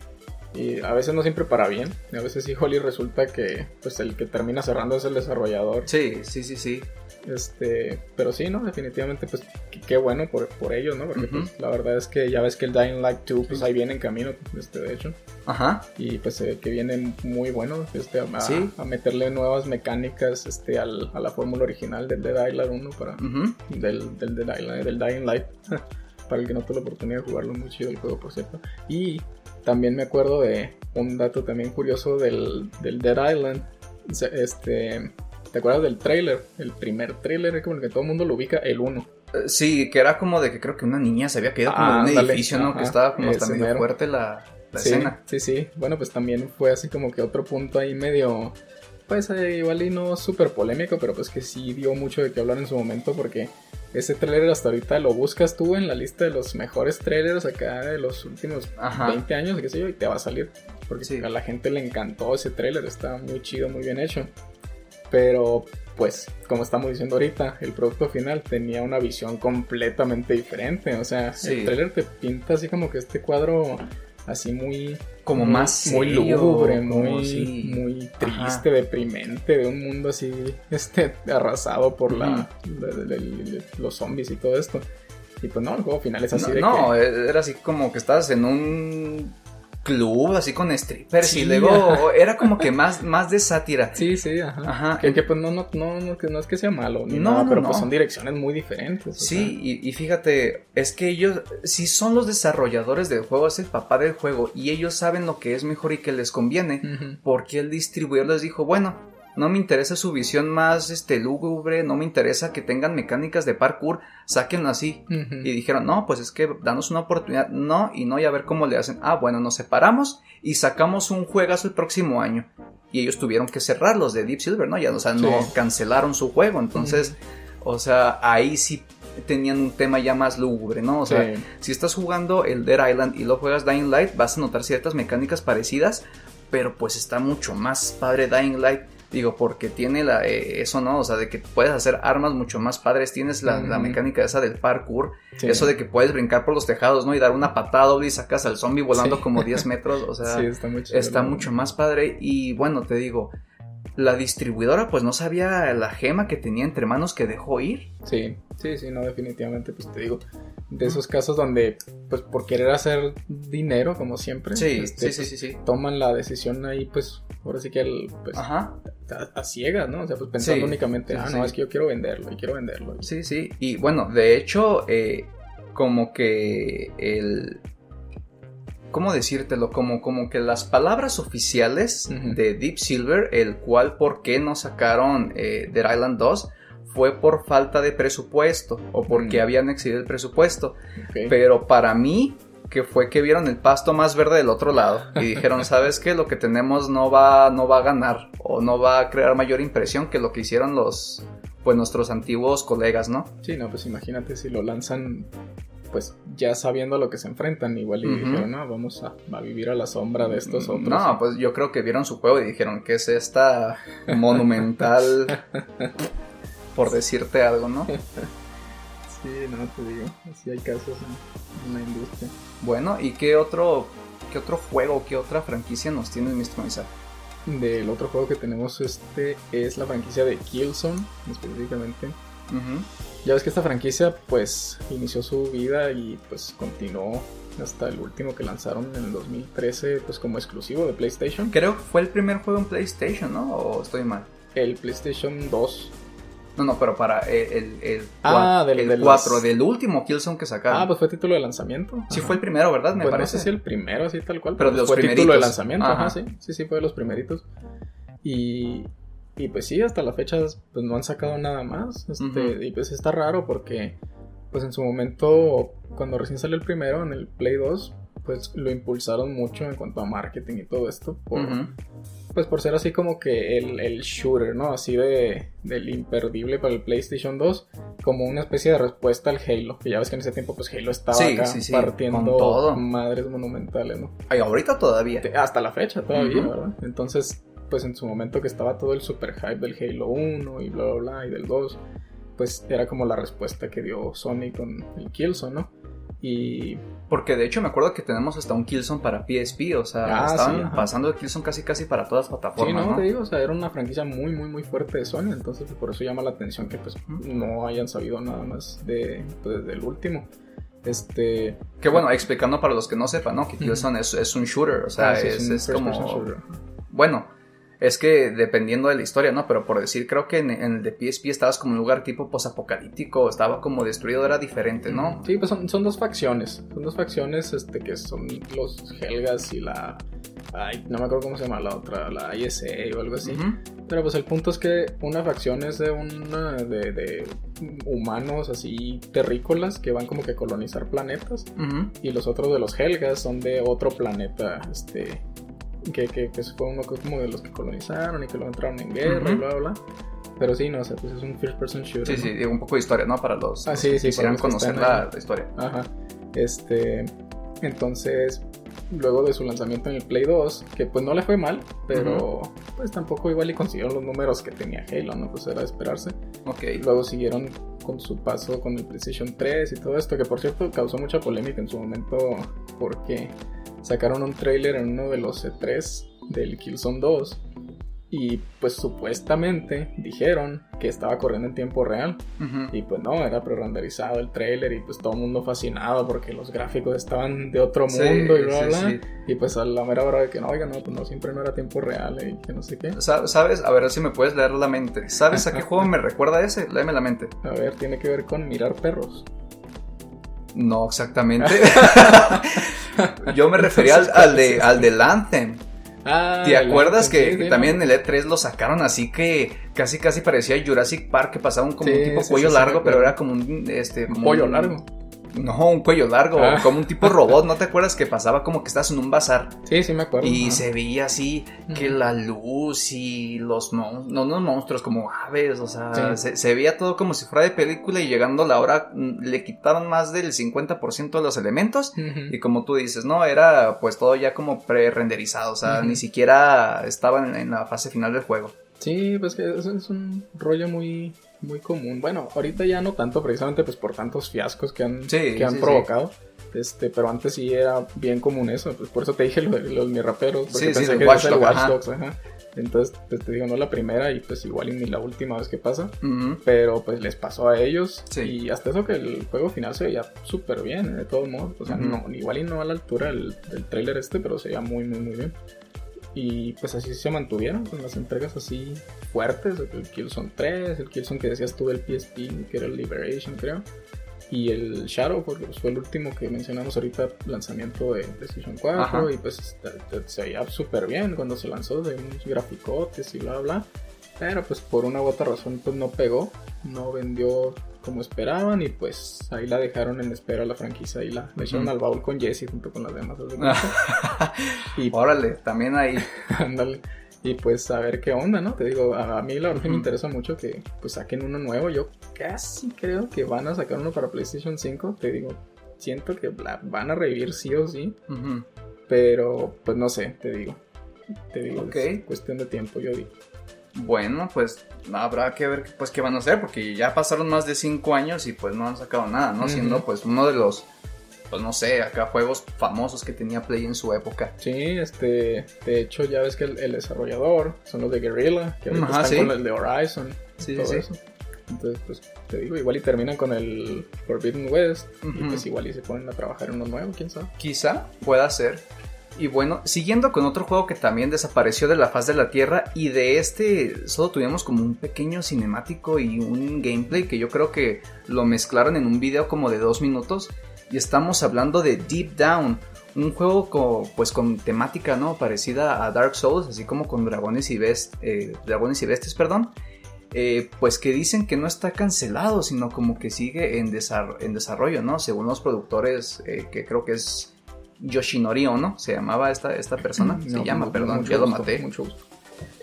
Speaker 2: Y a veces no siempre para bien. A veces sí, Holly, resulta que pues el que termina cerrando es el desarrollador.
Speaker 1: Sí, sí, sí, sí.
Speaker 2: Este, pero sí, ¿no? Definitivamente, pues qué, bueno por, por ellos, ¿no? Porque pues, la verdad es que ya ves que el Dying Light 2, pues ahí viene en camino, este, de hecho.
Speaker 1: Ajá.
Speaker 2: Y pues se ve que viene muy bueno este, a,
Speaker 1: Sí.
Speaker 2: a meterle nuevas mecánicas este, al- a la fórmula original del Dead Island 1 para,
Speaker 1: ujú.
Speaker 2: del, del, Dead Island- del Dying Light. [laughs] para el que no tuvo la oportunidad de jugarlo, muy chido el juego, por cierto. Y también me acuerdo de un dato también curioso del, del Dead Island. Este, ¿Te acuerdas del trailer? El primer trailer, como el que todo el mundo lo ubica, el 1.
Speaker 1: Eh, Sí, que era como de que creo que una niña se había caído como
Speaker 2: Ah,
Speaker 1: de un edificio, ¿no? Que estaba como también
Speaker 2: mero.
Speaker 1: fuerte la, la
Speaker 2: sí,
Speaker 1: escena.
Speaker 2: Sí, sí. Bueno, pues también fue así como que otro punto ahí medio. Pues eh, igual y no súper polémico, pero pues que sí dio mucho de qué hablar en su momento porque ese trailer hasta ahorita lo buscas tú en la lista de los mejores trailers acá de los últimos
Speaker 1: Ajá.
Speaker 2: 20 años, qué sé yo, y te va a salir. Porque
Speaker 1: Sí.
Speaker 2: a la gente le encantó ese trailer, está muy chido, muy bien hecho. Pero pues, como estamos diciendo ahorita, el producto final tenía una visión completamente diferente. O sea,
Speaker 1: Sí.
Speaker 2: el trailer te pinta así como que este cuadro así muy
Speaker 1: Como
Speaker 2: muy-
Speaker 1: más
Speaker 2: muy lúgubre, muy,
Speaker 1: sí.
Speaker 2: muy
Speaker 1: Ajá.
Speaker 2: triste, deprimente, de un mundo así este arrasado por la, los zombies y todo esto. Y pues no, el juego final es así
Speaker 1: no,
Speaker 2: de
Speaker 1: no,
Speaker 2: que
Speaker 1: era así como que estabas en un club así con strippers
Speaker 2: Sí,
Speaker 1: y luego era como que más, más de sátira.
Speaker 2: Sí, sí, ajá.
Speaker 1: Ajá.
Speaker 2: Que, que, pues no, no, no, no, que no es que sea malo, ni
Speaker 1: No,
Speaker 2: nada,
Speaker 1: no,
Speaker 2: pero pues son direcciones muy diferentes.
Speaker 1: Sí, y, y fíjate, es que ellos, si son los desarrolladores del juego, es el papá del juego, y ellos saben lo que es mejor y que les conviene, porque el distribuidor les dijo, bueno, no me interesa su visión más este, lúgubre, no me interesa que tengan mecánicas de parkour, sáquenlo así. Y dijeron, no, pues es que danos una oportunidad, no, y no, y a ver cómo le hacen. Ah, bueno, nos separamos y sacamos un juegazo el próximo año. Y ellos tuvieron que cerrar los de Deep Silver, ¿no? Ya, o sea, no cancelaron su juego. Entonces, o sea, ahí sí tenían un tema ya más lúgubre, ¿no? O sea, si estás jugando el Dead Island y lo juegas Dying Light, vas a notar ciertas mecánicas parecidas, pero pues está mucho más padre Dying Light. Digo, porque tiene la, eh, eso, ¿no? O sea, de que puedes hacer armas mucho más padres. Tienes la, mecánica esa del parkour.
Speaker 2: Sí.
Speaker 1: Eso de que puedes brincar por los tejados, ¿no? Y dar una patada doble y sacas al zombie volando
Speaker 2: Sí.
Speaker 1: como 10 metros. O [laughs] sea,
Speaker 2: Sí, está muy chido,
Speaker 1: está
Speaker 2: ¿no?
Speaker 1: mucho más padre. Y bueno, te digo, la distribuidora pues no sabía la gema que tenía entre manos que dejó ir.
Speaker 2: Sí, sí, sí, no, definitivamente, pues te digo, de esos casos donde, pues por querer hacer dinero, como siempre,
Speaker 1: Sí,
Speaker 2: este,
Speaker 1: sí, sí,
Speaker 2: pues,
Speaker 1: sí, sí.
Speaker 2: toman la decisión ahí, pues, ahora sí que el, pues,
Speaker 1: Ajá.
Speaker 2: A ciegas, ¿no? O sea, pues pensando
Speaker 1: Sí,
Speaker 2: únicamente, ah,
Speaker 1: sí.
Speaker 2: no, es que yo quiero venderlo y quiero venderlo.
Speaker 1: Sí, sí. Y bueno, de hecho, eh, como que el... ¿cómo decírtelo? Como, como que las palabras oficiales de Deep Silver, el cual por qué no sacaron eh, Dead Island 2, fue por falta de presupuesto o porque
Speaker 2: Mm.
Speaker 1: habían excedido el presupuesto. Pero para mí, que fue que vieron el pasto más verde del otro lado y dijeron, [laughs] ¿sabes qué? Lo que tenemos no va, no va a ganar o no va a crear mayor impresión que lo que hicieron los, pues nuestros antiguos colegas, ¿no?
Speaker 2: Sí, no, pues imagínate si lo lanzan, pues ya sabiendo a lo que se enfrentan, igual y dijeron, no, vamos a, a vivir a la sombra de estos otros.
Speaker 1: No, pues yo creo que vieron su juego y dijeron que es esta monumental, [laughs] por decirte algo, ¿no? [laughs]
Speaker 2: Sí, no te digo, así hay casos en, en la industria.
Speaker 1: Bueno, ¿y qué otro, qué otro juego, qué otra franquicia nos tiene Mr.
Speaker 2: Del otro juego que tenemos este es la franquicia de Killzone, específicamente. Ya ves que esta franquicia pues inició su vida y pues continuó hasta el último que lanzaron en el 2013 pues como exclusivo de PlayStation.
Speaker 1: Creo que fue el primer juego en PlayStation, ¿no? ¿O estoy mal?
Speaker 2: El PlayStation 2.
Speaker 1: No, no, pero para el, el, el,
Speaker 2: Ah, del-
Speaker 1: el
Speaker 2: de
Speaker 1: 4,
Speaker 2: los-
Speaker 1: del último Killzone que sacaron.
Speaker 2: Ah, pues fue título de lanzamiento.
Speaker 1: sí
Speaker 2: Ajá.
Speaker 1: fue el primero, ¿verdad? Me
Speaker 2: Pues
Speaker 1: parece.
Speaker 2: no sé si el primero, así tal cual.
Speaker 1: Pero de los
Speaker 2: fue título de
Speaker 1: primeritos.
Speaker 2: lanzamiento, ajá.
Speaker 1: Ajá.
Speaker 2: sí. Sí, sí, fue de los primeritos. Y, y pues sí, hasta la fecha pues no han sacado nada más. Este. Y pues está raro porque pues en su momento, cuando recién salió el primero, en el Play 2, pues lo impulsaron mucho en cuanto a marketing y todo esto. Por. Pues por ser así como que el, el shooter, ¿no? Así de del imperdible para el PlayStation 2, como una especie de respuesta al Halo. Que ya ves que en ese tiempo pues Halo estaba
Speaker 1: Sí,
Speaker 2: acá
Speaker 1: sí, sí,
Speaker 2: partiendo madres monumentales, ¿no?
Speaker 1: Ay, ahorita todavía.
Speaker 2: Hasta la fecha todavía. ¿verdad? Entonces, pues en su momento que estaba todo el super hype del Halo 1 y bla bla bla y del 2, pues era como la respuesta que dio Sony con el Killzone, ¿no? Y
Speaker 1: Porque de hecho me acuerdo que tenemos hasta un Killzone para PSP, o sea,
Speaker 2: Ah,
Speaker 1: estaban
Speaker 2: sí,
Speaker 1: pasando el Killzone casi casi para todas las
Speaker 2: Sí,
Speaker 1: plataformas,
Speaker 2: no,
Speaker 1: ¿no?
Speaker 2: te digo, o sea, era una franquicia muy, muy, muy fuerte de Sony, entonces por eso llama la atención que pues no hayan sabido nada más de, pues, del último. Este,
Speaker 1: Que bueno, explicando para los que no sepan, ¿no? Que. Killzone es, es un shooter, o sea,
Speaker 2: ah, sí,
Speaker 1: es, como...
Speaker 2: shooter.
Speaker 1: Bueno, es que dependiendo de la historia, ¿no? Pero por decir, creo que en, en el de PSP estabas como en un lugar tipo posapocalíptico, estaba como destruido, era diferente, ¿no?
Speaker 2: Sí, pues son, son dos facciones, son dos facciones este, que son los Helgas y la... Ay, no me acuerdo cómo se llama la otra, la ISA o algo así. Pero pues el punto es que una facción es de una de, de humanos así terrícolas que van como que a colonizar planetas y los otros de los Helgas son de otro planeta, este que, que, que fue uno como de los que colonizaron y que lo entraron en guerra y bla bla bla. Pero sí, no, o sea, pues es un first person shooter.
Speaker 1: Sí,
Speaker 2: ¿no?
Speaker 1: sí, un poco de historia, ¿no? Para los
Speaker 2: Ah,
Speaker 1: los
Speaker 2: sí,
Speaker 1: que
Speaker 2: sí,
Speaker 1: quisieran
Speaker 2: los
Speaker 1: conocer la historia.
Speaker 2: Ajá. Este. Entonces, luego de su lanzamiento en el Play 2, que pues no le fue mal, pero pues tampoco igual y consiguieron los números que tenía Halo, ¿no? Pues era de esperarse.
Speaker 1: Ok.
Speaker 2: Luego siguieron con su paso con el PlayStation 3 y todo esto, que por cierto causó mucha polémica en su momento porque sacaron un trailer en uno de los E3 del Killzone 2 y pues supuestamente dijeron que estaba corriendo en tiempo real
Speaker 1: Ujú.
Speaker 2: y pues no, era pre-renderizado el trailer y pues todo el mundo fascinado porque los gráficos estaban de otro
Speaker 1: Sí,
Speaker 2: mundo y bla
Speaker 1: sí,
Speaker 2: bla.
Speaker 1: sí.
Speaker 2: Y pues a la mera hora de que no, oiga, no, pues no, siempre no era tiempo real y que no sé qué.
Speaker 1: Sa- ¿Sabes? A ver si me puedes leer la mente. ¿Sabes a qué [laughs] juego me recuerda ese? Léeme la mente.
Speaker 2: A ver, tiene que ver con mirar perros.
Speaker 1: No exactamente. [laughs] Yo me refería al, al de, al del Anthem.
Speaker 2: Ah,
Speaker 1: ¿Te acuerdas
Speaker 2: Anthem,
Speaker 1: que,
Speaker 2: sí,
Speaker 1: que
Speaker 2: sí,
Speaker 1: también
Speaker 2: no.
Speaker 1: en el E3 lo sacaron así que casi casi parecía Jurassic Park que pasaban como
Speaker 2: Sí,
Speaker 1: un tipo cuello largo, pero era como un este
Speaker 2: Un
Speaker 1: como
Speaker 2: pollo
Speaker 1: un-
Speaker 2: largo.
Speaker 1: No, un cuello largo,
Speaker 2: Ah.
Speaker 1: como un tipo robot, ¿no te acuerdas que pasaba como que estás en un bazar
Speaker 2: Sí, sí me acuerdo.
Speaker 1: y se veía así que la luz y los mon no, no monstruos como aves, o sea,
Speaker 2: Sí.
Speaker 1: se, se veía todo como si fuera de película y llegando la hora mm, le quitaron más del 50% de los elementos y como tú dices, no, era pues todo ya como pre-renderizado, o sea, ni siquiera estaba en, en la fase final del juego.
Speaker 2: Sí, pues que es, es un rollo muy, muy común. Bueno, ahorita ya no tanto, precisamente pues por tantos fiascos que han,
Speaker 1: Sí,
Speaker 2: que han
Speaker 1: sí,
Speaker 2: provocado. Este, pero antes sí era bien común eso, pues por eso te dije lo de los mi raperos, porque pensé que
Speaker 1: Watch
Speaker 2: el Watch
Speaker 1: ajá.
Speaker 2: Dogs, ajá. Entonces, pues te digo, no la primera y pues igual y ni la última vez que pasa,
Speaker 1: Ujú.
Speaker 2: pero pues les pasó a ellos y hasta eso que el juego final se veía súper bien, de todos modos, o sea, no, igual y no a la altura del, del trailer este, pero se veía muy, muy, muy bien. Y pues así se mantuvieron con las entregas así fuertes, el Killzone 3, el Killzone que decías tú del PSP, que era el Liberation, creo. y el Shadow, porque pues, fue el último que mencionamos ahorita, lanzamiento de PlayStation 4, y pues se veía súper bien cuando se lanzó, de unos graficotes y bla bla. Pero pues por una u otra razón pues no pegó, no vendió como esperaban y pues ahí la dejaron en espera la franquicia y la, echaron al baúl con Jesse junto con las demás. [laughs]
Speaker 1: y órale, también ahí. [laughs]
Speaker 2: Ándale. y pues a ver qué onda, ¿no? Te digo, a, mí la verdad me interesa mucho que pues saquen uno nuevo. Yo casi creo que van a sacar uno para PlayStation 5. Te digo, siento que la van a revivir sí o sí. Pero pues no sé, te digo. Te digo, es cuestión de tiempo, yo digo.
Speaker 1: Bueno, pues habrá que ver pues qué van a hacer, porque ya pasaron más de 5 años y pues no han sacado nada, ¿no? Siendo pues uno de los, pues no sé, acá juegos famosos que tenía Play en su época.
Speaker 2: Sí, este, de hecho ya ves que el, desarrollador son los de Guerrilla, que ahorita están con el de Horizon. Sí, todo sí, eso. Entonces, pues te digo, igual y terminan con el Forbidden West y pues igual y se ponen a trabajar en uno nuevo, quién sabe.
Speaker 1: Quizá pueda ser. Y bueno, siguiendo con otro juego que también desapareció de la faz de la Tierra y de este solo tuvimos como un pequeño cinemático y un gameplay que yo creo que lo mezclaron en un video como de dos minutos y estamos hablando de Deep Down, un juego pues con temática no parecida a Dark Souls, así como con dragones y, best, eh, dragones y bestias, perdón. Eh, pues que dicen que no está cancelado, sino como que sigue en, en desarrollo, ¿no? Según los productores, eh, que creo que es Yoshinori Ono, se llamaba esta, esta persona. se llama, perdón, ya lo maté. Mucho gusto.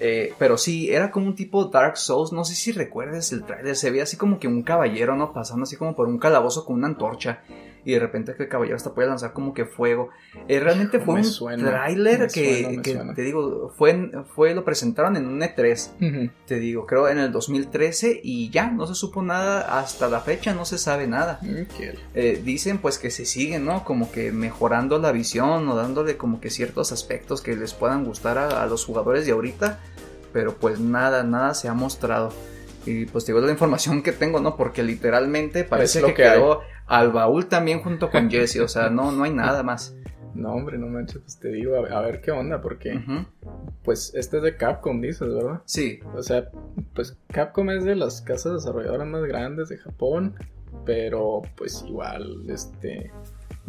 Speaker 1: Eh, pero sí, era como un tipo Dark Souls. No sé si recuerdes el trailer. Se veía así como que un caballero, ¿no? Pasando así como por un calabozo con una antorcha y de repente que el caballero hasta puede lanzar como que fuego. Eh, realmente fue un tráiler que, te digo, fue, fue, lo presentaron en un E3, te digo, creo en el 2013 y ya, no se supo nada hasta la fecha, no se sabe nada. Eh, dicen pues que se sigue, ¿no? Como que mejorando la visión o dándole como que ciertos aspectos que les puedan gustar a, los jugadores de ahorita, pero pues nada, nada se ha mostrado. Y pues te digo la información que tengo, ¿no? Porque literalmente parece que, quedó al baúl también junto con [laughs] Jesse, o sea, no, no hay nada más.
Speaker 2: No, hombre, no manches, pues te digo, a ver, qué onda, porque pues este es de Capcom, dices, ¿verdad?
Speaker 1: Sí.
Speaker 2: O sea, pues Capcom es de las casas desarrolladoras más grandes de Japón, pero pues igual, este,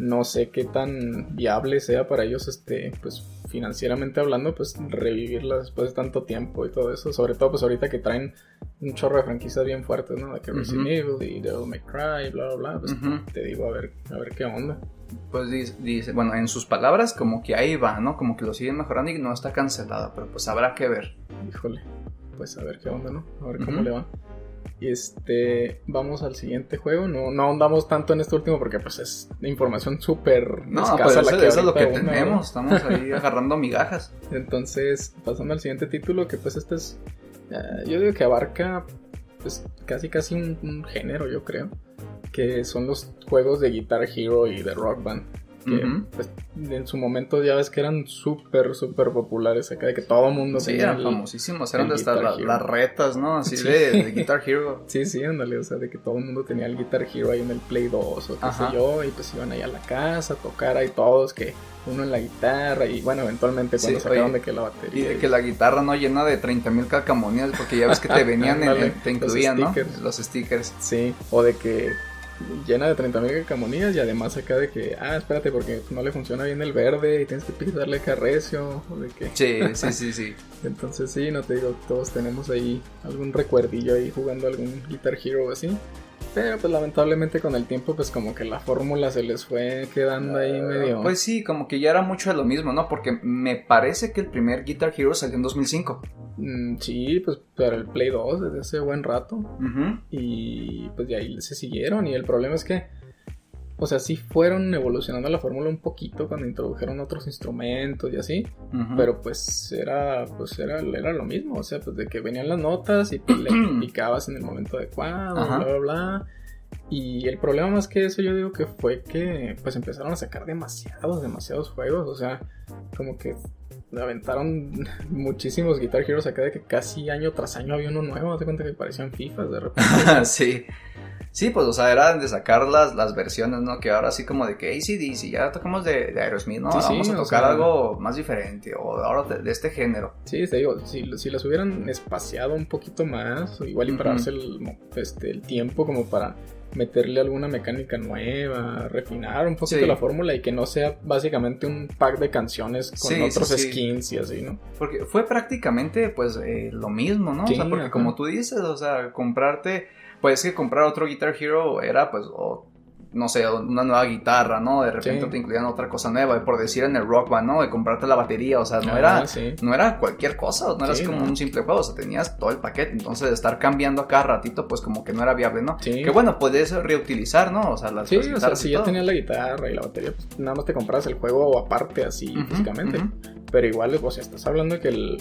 Speaker 2: no sé qué tan viable sea para ellos, este, pues financieramente hablando, pues revivirla después de tanto tiempo y todo eso, sobre todo pues ahorita que traen un chorro de franquicias bien fuertes, ¿no? De que Resident Evil y Devil May Cry, bla, bla, bla. Pues te digo, a ver, a ver qué onda.
Speaker 1: Pues dice, bueno, en sus palabras, como que ahí va, ¿no? Como que lo siguen mejorando y no está cancelada, pero pues habrá que ver.
Speaker 2: Híjole, pues a ver qué onda, ¿no? A ver cómo le va. Y este, vamos al siguiente juego. No, no ahondamos tanto en este último porque pues es información súper
Speaker 1: no, escasa. Pues eso, es lo que tenemos, estamos ahí [laughs] agarrando migajas.
Speaker 2: Entonces, pasando al siguiente título, que pues este es eh, yo digo que abarca pues casi casi un, género, yo creo, que son los juegos de Guitar Hero y de Rock Band. Que pues, en su momento ya ves que eran súper, súper populares acá, de que todo el mundo
Speaker 1: sí, eran famosísimos, eran de hasta las retas, ¿no? Así de, Guitar Hero. [laughs]
Speaker 2: sí, sí, ándale, o sea, de que todo el mundo tenía el Guitar Hero ahí en el Play 2 o qué sé yo, y pues iban ahí a la casa a tocar ahí todos, que uno en la guitarra y bueno, eventualmente cuando sacaron de que la batería.
Speaker 1: Y de que la guitarra no llena de 30.000 mil calcamonías porque ya ves que te [laughs] venían, en, te incluían, los ¿no? Los stickers.
Speaker 2: Sí, o de que llena de 30.000 mil calcamonías y además acá de que, ah, espérate porque no le funciona bien el verde y tienes que darle carrecio o de que...
Speaker 1: Sí, sí, sí, sí. [laughs]
Speaker 2: Entonces sí, no te digo, todos tenemos ahí algún recuerdillo ahí jugando algún Guitar Hero así. Pero pues lamentablemente con el tiempo pues como que la fórmula se les fue quedando ahí ah, medio...
Speaker 1: Pues sí, como que ya era mucho de lo mismo, ¿no? Porque me parece que el primer Guitar Hero salió en 2005.
Speaker 2: Mm, sí, pues para el Play 2 desde hace buen rato. Y pues de ahí se siguieron y el problema es que o sea, sí fueron evolucionando la fórmula un poquito cuando introdujeron otros instrumentos y así, pero pues era, pues era, era lo mismo, o sea, pues de que venían las notas y pues le [clears throat] picabas en el momento adecuado, bla, bla, bla. Y el problema más que eso yo digo que fue que pues empezaron a sacar demasiados, demasiados juegos, o sea, como que aventaron [laughs] muchísimos Guitar Heroes acá de que casi año tras año había uno nuevo, te cuenta que parecían FIFA de repente. [laughs]
Speaker 1: sí. Sí, pues, o sea, era de sacar las, las versiones, ¿no? Que ahora así como de que ACDC, ya tocamos de, de Aerosmith, ¿no?
Speaker 2: Sí, sí,
Speaker 1: Vamos a
Speaker 2: o
Speaker 1: tocar
Speaker 2: sea-
Speaker 1: algo más diferente, o ahora de, de este género.
Speaker 2: Sí, te digo, si, si las hubieran espaciado un poquito más, o igual y para darse el, este, el tiempo como para meterle alguna mecánica nueva, refinar un poquito
Speaker 1: Sí.
Speaker 2: la fórmula y que no sea básicamente un pack de canciones con
Speaker 1: Sí,
Speaker 2: otros
Speaker 1: sí.
Speaker 2: skins y así, ¿no?
Speaker 1: Porque fue prácticamente, pues, eh, lo mismo, ¿no?
Speaker 2: Sí,
Speaker 1: o sea, porque
Speaker 2: ajá.
Speaker 1: como tú dices, o sea, comprarte, pues que comprar otro Guitar Hero era, pues, o, no sé, una nueva guitarra, ¿no? De repente
Speaker 2: Sí.
Speaker 1: te incluían otra cosa nueva, por decir en el Rock Band, ¿no? De comprarte la batería, o sea, no
Speaker 2: Ah,
Speaker 1: era...
Speaker 2: sí.
Speaker 1: No era cualquier cosa, no era
Speaker 2: Sí,
Speaker 1: así como
Speaker 2: no.
Speaker 1: un simple juego, o sea, tenías todo el paquete, entonces de estar cambiando a cada ratito, pues como que no era viable, ¿no?
Speaker 2: Sí.
Speaker 1: Que bueno, puedes reutilizar, ¿no? O sea, las,
Speaker 2: Sí,
Speaker 1: las
Speaker 2: o sea, si
Speaker 1: y
Speaker 2: ya tenías la guitarra y la batería, pues nada más te compras el juego aparte así
Speaker 1: Ujú,
Speaker 2: físicamente.
Speaker 1: ujú.
Speaker 2: Pero igual, o sea, estás hablando de que el,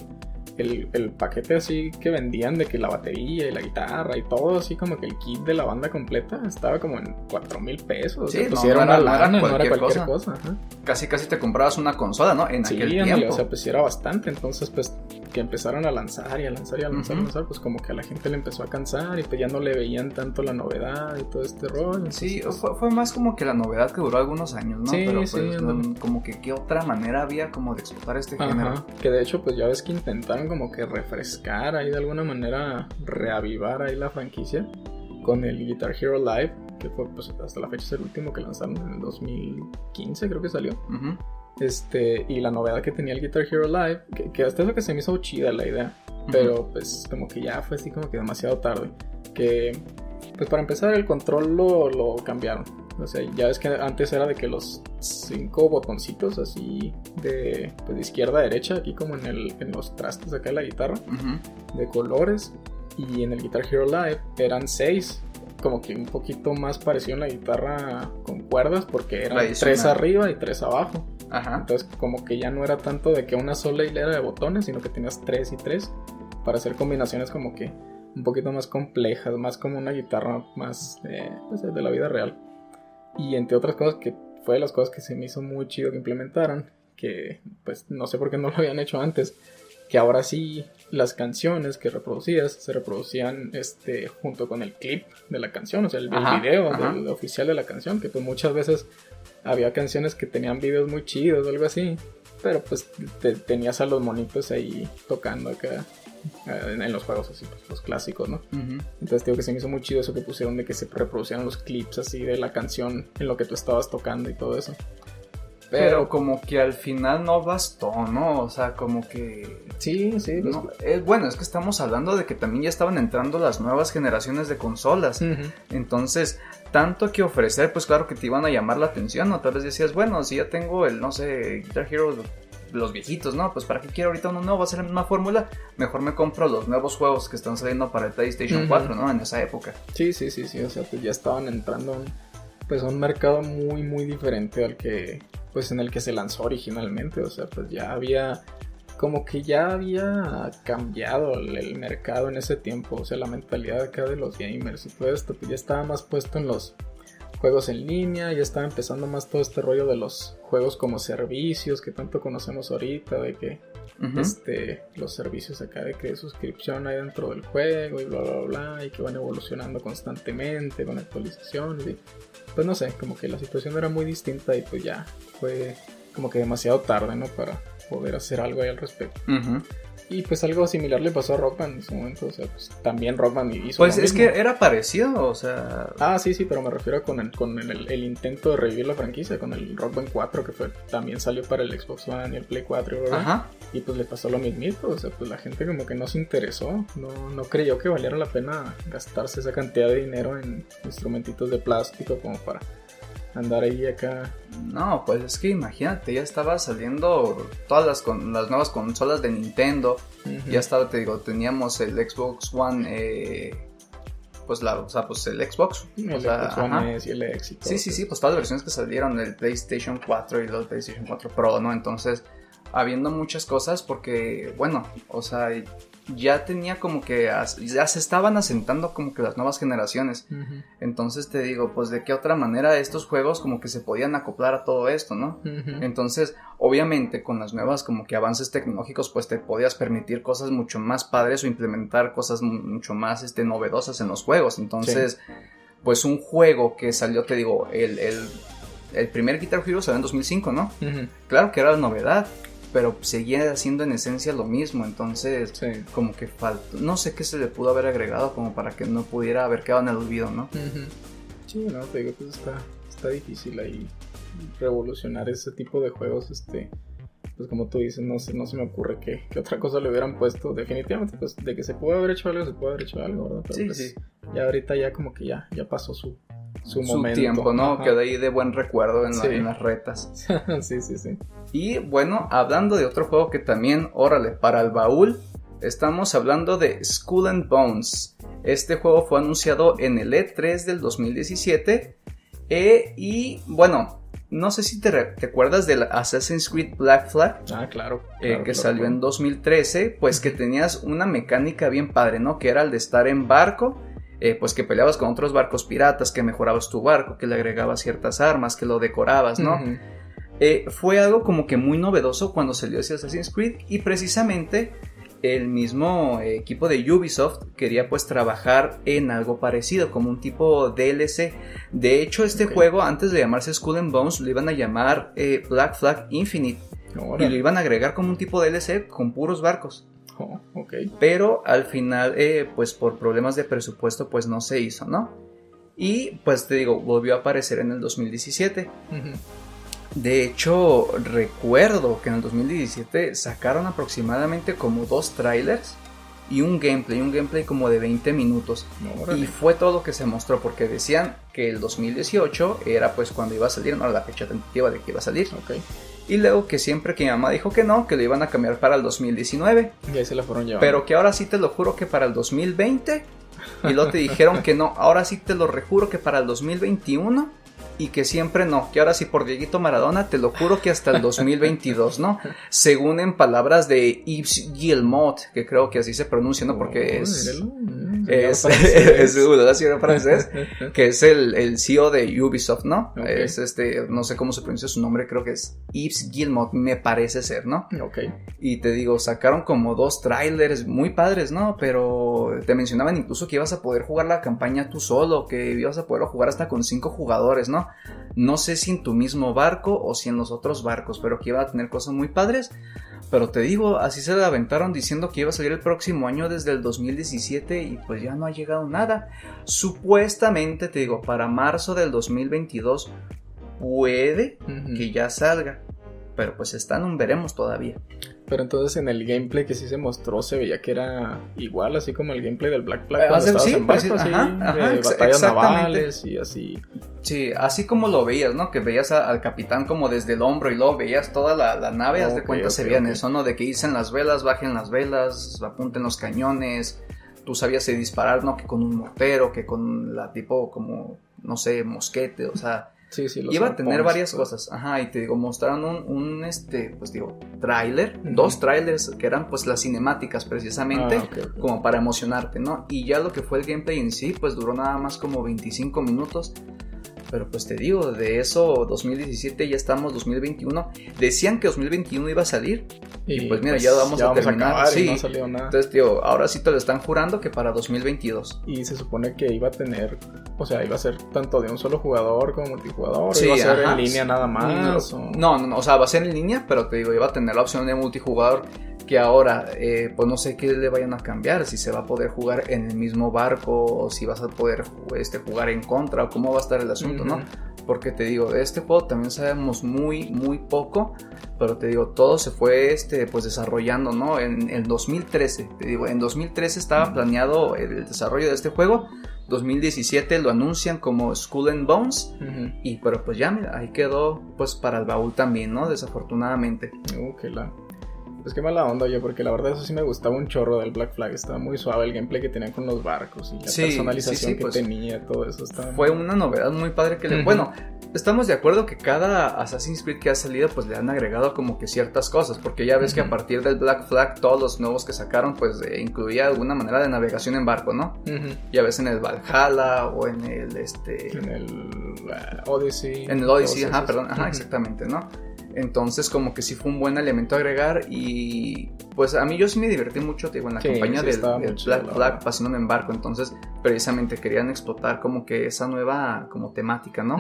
Speaker 2: el, el paquete así que vendían de que la batería y la guitarra y todo, así como que el kit de la banda completa estaba como en cuatro mil pesos. o
Speaker 1: Sí,
Speaker 2: sea, pues
Speaker 1: no,
Speaker 2: era una
Speaker 1: no era
Speaker 2: lana, no era
Speaker 1: cualquier
Speaker 2: cualquier
Speaker 1: cosa.
Speaker 2: cosa.
Speaker 1: Casi, casi te comprabas una consola, ¿no? En
Speaker 2: Sí,
Speaker 1: aquel tiempo.
Speaker 2: o sea, pues era bastante. Entonces, pues que empezaron a lanzar y a lanzar y a lanzar, y a
Speaker 1: Ujú.
Speaker 2: lanzar, pues como que a la gente le empezó a cansar y pues ya no le veían tanto la novedad y todo este rollo.
Speaker 1: Sí,
Speaker 2: entonces,
Speaker 1: fue, fue más como que la novedad que duró algunos años, ¿no?
Speaker 2: Sí,
Speaker 1: Pero pues
Speaker 2: sí,
Speaker 1: no-
Speaker 2: ándale.
Speaker 1: como que qué otra manera había como de explotar este
Speaker 2: Ajá,
Speaker 1: género.
Speaker 2: que de hecho pues ya ves que intentaron como que refrescar ahí de alguna manera, reavivar ahí la franquicia con el Guitar Hero Live, que fue pues hasta la fecha es el último que lanzaron en el 2015 creo que salió. Este, y la novedad que tenía el Guitar Hero Live, que, que hasta eso que se me hizo chida la idea, pero pues como que ya fue así como que demasiado tarde. Que pues para empezar el control lo, lo cambiaron. O sea, ya ves que antes era de que los cinco botoncitos así de, pues, de izquierda a derecha, aquí como en, el, en los trastes acá de la guitarra, de colores. Y en el Guitar Hero Live eran seis. Como que un poquito más parecido en la guitarra con cuerdas, porque eran tres arriba y tres abajo.
Speaker 1: Ajá.
Speaker 2: Entonces como que ya no era tanto de que una sola hilera de botones, sino que tenías tres y tres para hacer combinaciones como que un poquito más complejas, más como una guitarra más eh, pues, de la vida real. Y entre otras cosas que fue de las cosas que se me hizo muy chido que implementaran, que pues no sé por qué no lo habían hecho antes, que ahora sí las canciones que reproducías se reproducían este junto con el clip de la canción, o sea, el,
Speaker 1: Ajá,
Speaker 2: video
Speaker 1: ajá.
Speaker 2: del oficial de la canción, que pues muchas veces había canciones que tenían videos muy chidos o algo así, pero pues te- tenías a los monitos ahí tocando acá en, en los juegos así, pues, los clásicos, ¿no? Entonces digo que se me hizo muy chido eso que pusieron de que se reproducían los clips así de la canción en lo que tú estabas tocando y todo eso.
Speaker 1: Pero como que al final no bastó, ¿no? O sea, como que...
Speaker 2: sí, sí, pues,
Speaker 1: No, eh, bueno, es que estamos hablando de que también ya estaban entrando las nuevas generaciones de consolas. Entonces, tanto que ofrecer, pues claro que te iban a llamar la atención, ¿no? Tal vez decías, bueno, si ya tengo el, no sé, Guitar Hero, los viejitos, ¿no? Pues para qué quiero ahorita uno nuevo, va a ser la misma fórmula. Mejor me compro los nuevos juegos que están saliendo para el PlayStation
Speaker 2: Ujú.
Speaker 1: 4, ¿no? En esa época.
Speaker 2: Sí, sí, sí, sí, o sea, pues ya estaban entrando a un, pues a un mercado muy, muy diferente al que, pues en el que se lanzó originalmente, o sea, pues ya había, como que ya había cambiado el, el mercado en ese tiempo, o sea, la mentalidad acá de los gamers y todo esto, pues ya estaba más puesto en los juegos en línea, ya estaba empezando más todo este rollo de los juegos como servicios que tanto conocemos ahorita, de que este, los servicios acá de que suscripción hay dentro del juego y bla bla bla y que van evolucionando constantemente con actualizaciones y pues no sé, como que la situación era muy distinta y pues ya fue como que demasiado tarde, ¿no? Para poder hacer algo ahí al respecto. Y pues algo similar le pasó a Rock Band en su momento, o sea, pues también Rock Band hizo
Speaker 1: Pues
Speaker 2: lo
Speaker 1: es
Speaker 2: mismo.
Speaker 1: que era parecido, o sea...
Speaker 2: Ah, sí, sí, pero me refiero con el, con el, el intento de revivir la franquicia, con el Rock Band 4 que fue, también salió para el Xbox One y el Play 4 y bla, bla,
Speaker 1: Ajá.
Speaker 2: Y pues le pasó lo mismito, o sea, pues la gente como que no se interesó, no, no creyó que valiera la pena gastarse esa cantidad de dinero en instrumentitos de plástico como para andar ahí acá.
Speaker 1: No, pues es que imagínate, ya estaba saliendo todas las, con- las nuevas consolas de Nintendo. Ya estaba, te digo, teníamos el Xbox One, eh, pues la, o sea, pues el Xbox.
Speaker 2: El
Speaker 1: o sea,
Speaker 2: Xbox. One S y el X y todo
Speaker 1: Sí, sí, sí, pues todas las versiones que salieron del PlayStation 4 y del PlayStation 4 Pro, ¿no? Entonces, habiendo muchas cosas porque, bueno, o sea, ya tenía como que, ya se estaban asentando como que las nuevas generaciones. Entonces te digo, pues de qué otra manera estos juegos como que se podían acoplar a todo esto, ¿no? Entonces, obviamente con las nuevas como que avances tecnológicos, pues te podías permitir cosas mucho más padres o implementar cosas mu- mucho más este, novedosas en los juegos. Entonces, pues un juego que salió, te digo, el, el, el primer Guitar Hero salió en 2005, ¿no? Claro que era la novedad, pero seguía haciendo en esencia lo mismo, entonces
Speaker 2: Sí.
Speaker 1: como que faltó, no sé qué se le pudo haber agregado como para que no pudiera haber quedado en el olvido, ¿no?
Speaker 2: Ujú. Sí, no, te digo, pues está, está difícil ahí revolucionar ese tipo de juegos, este, pues como tú dices, no sé, no se me ocurre que, que otra cosa le hubieran puesto, definitivamente, pues de que se pudo haber hecho algo, se pudo haber hecho algo, ¿verdad? Pero
Speaker 1: Sí,
Speaker 2: pues,
Speaker 1: sí.
Speaker 2: ya ahorita ya como que ya, ya pasó su, su,
Speaker 1: Su
Speaker 2: momento.
Speaker 1: tiempo, ¿no?
Speaker 2: Ajá.
Speaker 1: Queda ahí de buen recuerdo en, la-
Speaker 2: Sí.
Speaker 1: en las retas. [laughs]
Speaker 2: sí, sí, sí.
Speaker 1: Y bueno, hablando de otro juego que también, órale, para el baúl, estamos hablando de Skull and Bones. Este juego fue anunciado en el E3 del 2017. eh, y bueno, no sé si te, te acuerdas del Assassin's Creed Black Flag.
Speaker 2: Ah, claro.
Speaker 1: eh, que salió en
Speaker 2: recuerdo.
Speaker 1: 2013, pues que tenías una mecánica bien padre, ¿no? Que era el de estar en barco, eh, pues que peleabas con otros barcos piratas, que mejorabas tu barco, que le agregabas ciertas armas, que lo decorabas, ¿no? Eh, fue algo como que muy novedoso cuando salió ese Assassin's Creed y precisamente el mismo equipo de Ubisoft quería pues trabajar en algo parecido como un tipo DLC de hecho este juego antes de llamarse Skull and Bones lo iban a llamar eh, Black Flag Infinite. Y lo iban a agregar como un tipo DLC con puros barcos
Speaker 2: Oh, ok.
Speaker 1: pero al final eh, pues por problemas de presupuesto pues no se hizo no y pues te digo volvió a aparecer en el 2017
Speaker 2: Ujú.
Speaker 1: de hecho, recuerdo que en el 2017 sacaron aproximadamente como dos trailers y un gameplay, un gameplay como de 20 minutos.
Speaker 2: Órale.
Speaker 1: Y fue todo lo que se mostró porque decían que el 2018 era pues cuando iba a salir, no la fecha tentativa de que iba a salir.
Speaker 2: Ok.
Speaker 1: Y luego que siempre que mi mamá dijo que no, que lo iban a cambiar para el 2019.
Speaker 2: Y ahí se la fueron llevando.
Speaker 1: Pero que ahora sí te lo juro que para el 2020. Y luego te [laughs] dijeron que no, ahora sí te lo rejuro que para el 2021. Y que siempre no, que ahora sí por Dieguito Maradona te lo juro que hasta el 2022, ¿no? Según en palabras de Yves Guillemot, que creo que así se pronuncia, ¿no? Porque
Speaker 2: Oh,
Speaker 1: es... Es, [laughs] es. ¿verdad, señor francés? [laughs] que es el, el CEO de Ubisoft, ¿no?
Speaker 2: Ok.
Speaker 1: Es este, no sé cómo se pronuncia su nombre, creo que es Yves Guillemot, me parece ser, ¿no?
Speaker 2: ok.
Speaker 1: Y te digo, sacaron como dos trailers muy padres, ¿no? Pero te mencionaban incluso que ibas a poder jugar la campaña tú solo, que ibas a poder jugar hasta con cinco jugadores, ¿no? No sé si en tu mismo barco o si en los otros barcos, pero que iba a tener cosas muy padres. Pero te digo, así se la aventaron diciendo que iba a salir el próximo año desde el 2017 y pues ya no ha llegado nada. Supuestamente, te digo, para marzo del 2022 puede
Speaker 2: Ujú.
Speaker 1: que ya salga. Pero pues está en un veremos todavía.
Speaker 2: Pero entonces en el gameplay que sí se mostró se veía que era igual, así como el gameplay del Black Flag.
Speaker 1: Eh,
Speaker 2: cuando estabas
Speaker 1: sí,
Speaker 2: en barco, así,
Speaker 1: ajá, ajá,
Speaker 2: batallas navales y así.
Speaker 1: Sí, así como lo veías, ¿no? Que veías a- al capitán como desde el hombro y luego veías toda la, la nave, haz de cuenta se veían
Speaker 2: ok.
Speaker 1: eso, ¿no? De que dicen las velas, bajen las velas, apunten los cañones, tú sabías de disparar, ¿no? Que con un mortero, que con la tipo como, no sé, mosquete, o sea,
Speaker 2: Sí, sí, los
Speaker 1: iba a tener varias
Speaker 2: todo.
Speaker 1: cosas, ajá, y te digo, mostraron un, un, este, pues digo, tráiler, dos trailers que eran pues las cinemáticas precisamente,
Speaker 2: Ah,
Speaker 1: como para emocionarte, ¿no? Y ya lo que fue el gameplay en sí, pues duró nada más como 25 minutos. Pero pues te digo, de eso 2017 ya estamos 2021. Decían que 2021 iba a salir. y pues mira, ya vamos a terminar,
Speaker 2: acabar y
Speaker 1: sí.
Speaker 2: no ha salido nada.
Speaker 1: Entonces, tío, ahora sí te lo están jurando que para 2022.
Speaker 2: Y se supone que iba a tener, o sea, iba a ser tanto de un solo jugador como multijugador.
Speaker 1: Sí,
Speaker 2: iba a ser
Speaker 1: ajá.
Speaker 2: en línea nada más. o-
Speaker 1: No, no, no, o sea, va a ser en línea, pero te digo, iba a tener la opción de multijugador. Que ahora, eh, pues no sé qué le vayan a cambiar, si se va a poder jugar en el mismo barco o si vas a poder este, jugar en contra o cómo va a estar el asunto, ¿no?
Speaker 2: Ujú.
Speaker 1: Porque te digo, de este juego también sabemos muy, muy poco. Pero te digo, todo se fue este, pues desarrollando, ¿no? En el 2013. Te digo, en 2013 estaba planeado el desarrollo de este juego. 2017 lo anuncian como Skull and Bones.
Speaker 2: Ujú.
Speaker 1: Y pero pues ya, mira, ahí quedó pues para el baúl también, ¿no? Desafortunadamente.
Speaker 2: Uh, qué la... Pues qué mala onda, oye, porque la verdad eso sí me gustaba un chorro del Black Flag. Estaba muy suave el gameplay que tenían con los barcos y la
Speaker 1: Sí,
Speaker 2: personalización
Speaker 1: sí, sí,
Speaker 2: que
Speaker 1: pues,
Speaker 2: tenía, todo eso estaba...
Speaker 1: Fue una novedad muy padre que le...
Speaker 2: Ujú.
Speaker 1: Bueno, estamos de acuerdo que cada Assassin's Creed que ha salido pues le han agregado como que ciertas cosas, porque ya ves que a partir del Black Flag todos los nuevos que sacaron pues eh, incluía alguna manera de navegación en barco, ¿no?
Speaker 2: Ujú.
Speaker 1: Ya ves en el Valhalla o en el este...
Speaker 2: En el uh, Odyssey.
Speaker 1: En el Odyssey, ajá, perdón, ajá, exactamente, ¿no? Entonces como que sí fue un buen elemento a agregar y pues a mí yo sí me divertí mucho digo, en la
Speaker 2: Sí,
Speaker 1: campaña
Speaker 2: sí
Speaker 1: del, Black
Speaker 2: la
Speaker 1: Flag pasándome en barco. Entonces precisamente querían explotar como que esa nueva como temática, ¿no?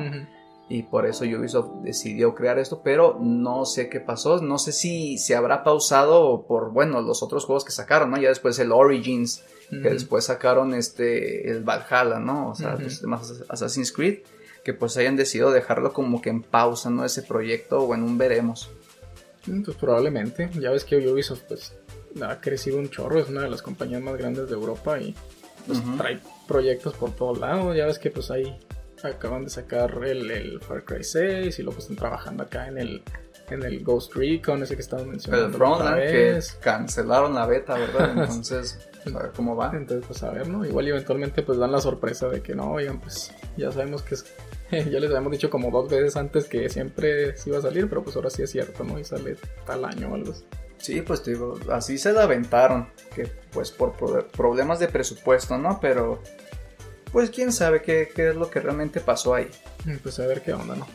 Speaker 1: Y por eso Ubisoft decidió crear esto, pero no sé qué pasó. No sé si se habrá pausado por, bueno, los otros juegos que sacaron, ¿no? Ya después el Origins, que después sacaron este, el Valhalla, ¿no? O sea, los demás Assassin's Creed, que pues hayan decidido dejarlo como que en pausa, ¿no? Ese proyecto o en un veremos.
Speaker 2: Mm, Pues probablemente. Ya ves que Ubisoft pues ha crecido un chorro, es una de las compañías más grandes de Europa y pues trae proyectos por todos lados. Ya ves que pues ahí acaban de sacar el, el Far Cry 6 y luego están trabajando acá en el en el Ghost Recon, ese que estamos mencionando.
Speaker 1: El que cancelaron la beta, ¿verdad? [laughs] Entonces, pues, a ver cómo va.
Speaker 2: Entonces, pues a ver, ¿no? Igual y eventualmente pues dan la sorpresa de que no, oigan, pues ya sabemos que es... [laughs] ya les habíamos dicho como dos veces antes que siempre sí iba a salir, pero pues ahora sí es cierto, ¿no? Y sale tal año o algo así.
Speaker 1: Sí, pues te digo, así se la aventaron, que pues por pro- problemas de presupuesto, ¿no? Pero pues quién sabe qué, qué es lo que realmente pasó ahí.
Speaker 2: Y, Pues a ver qué onda, ¿no?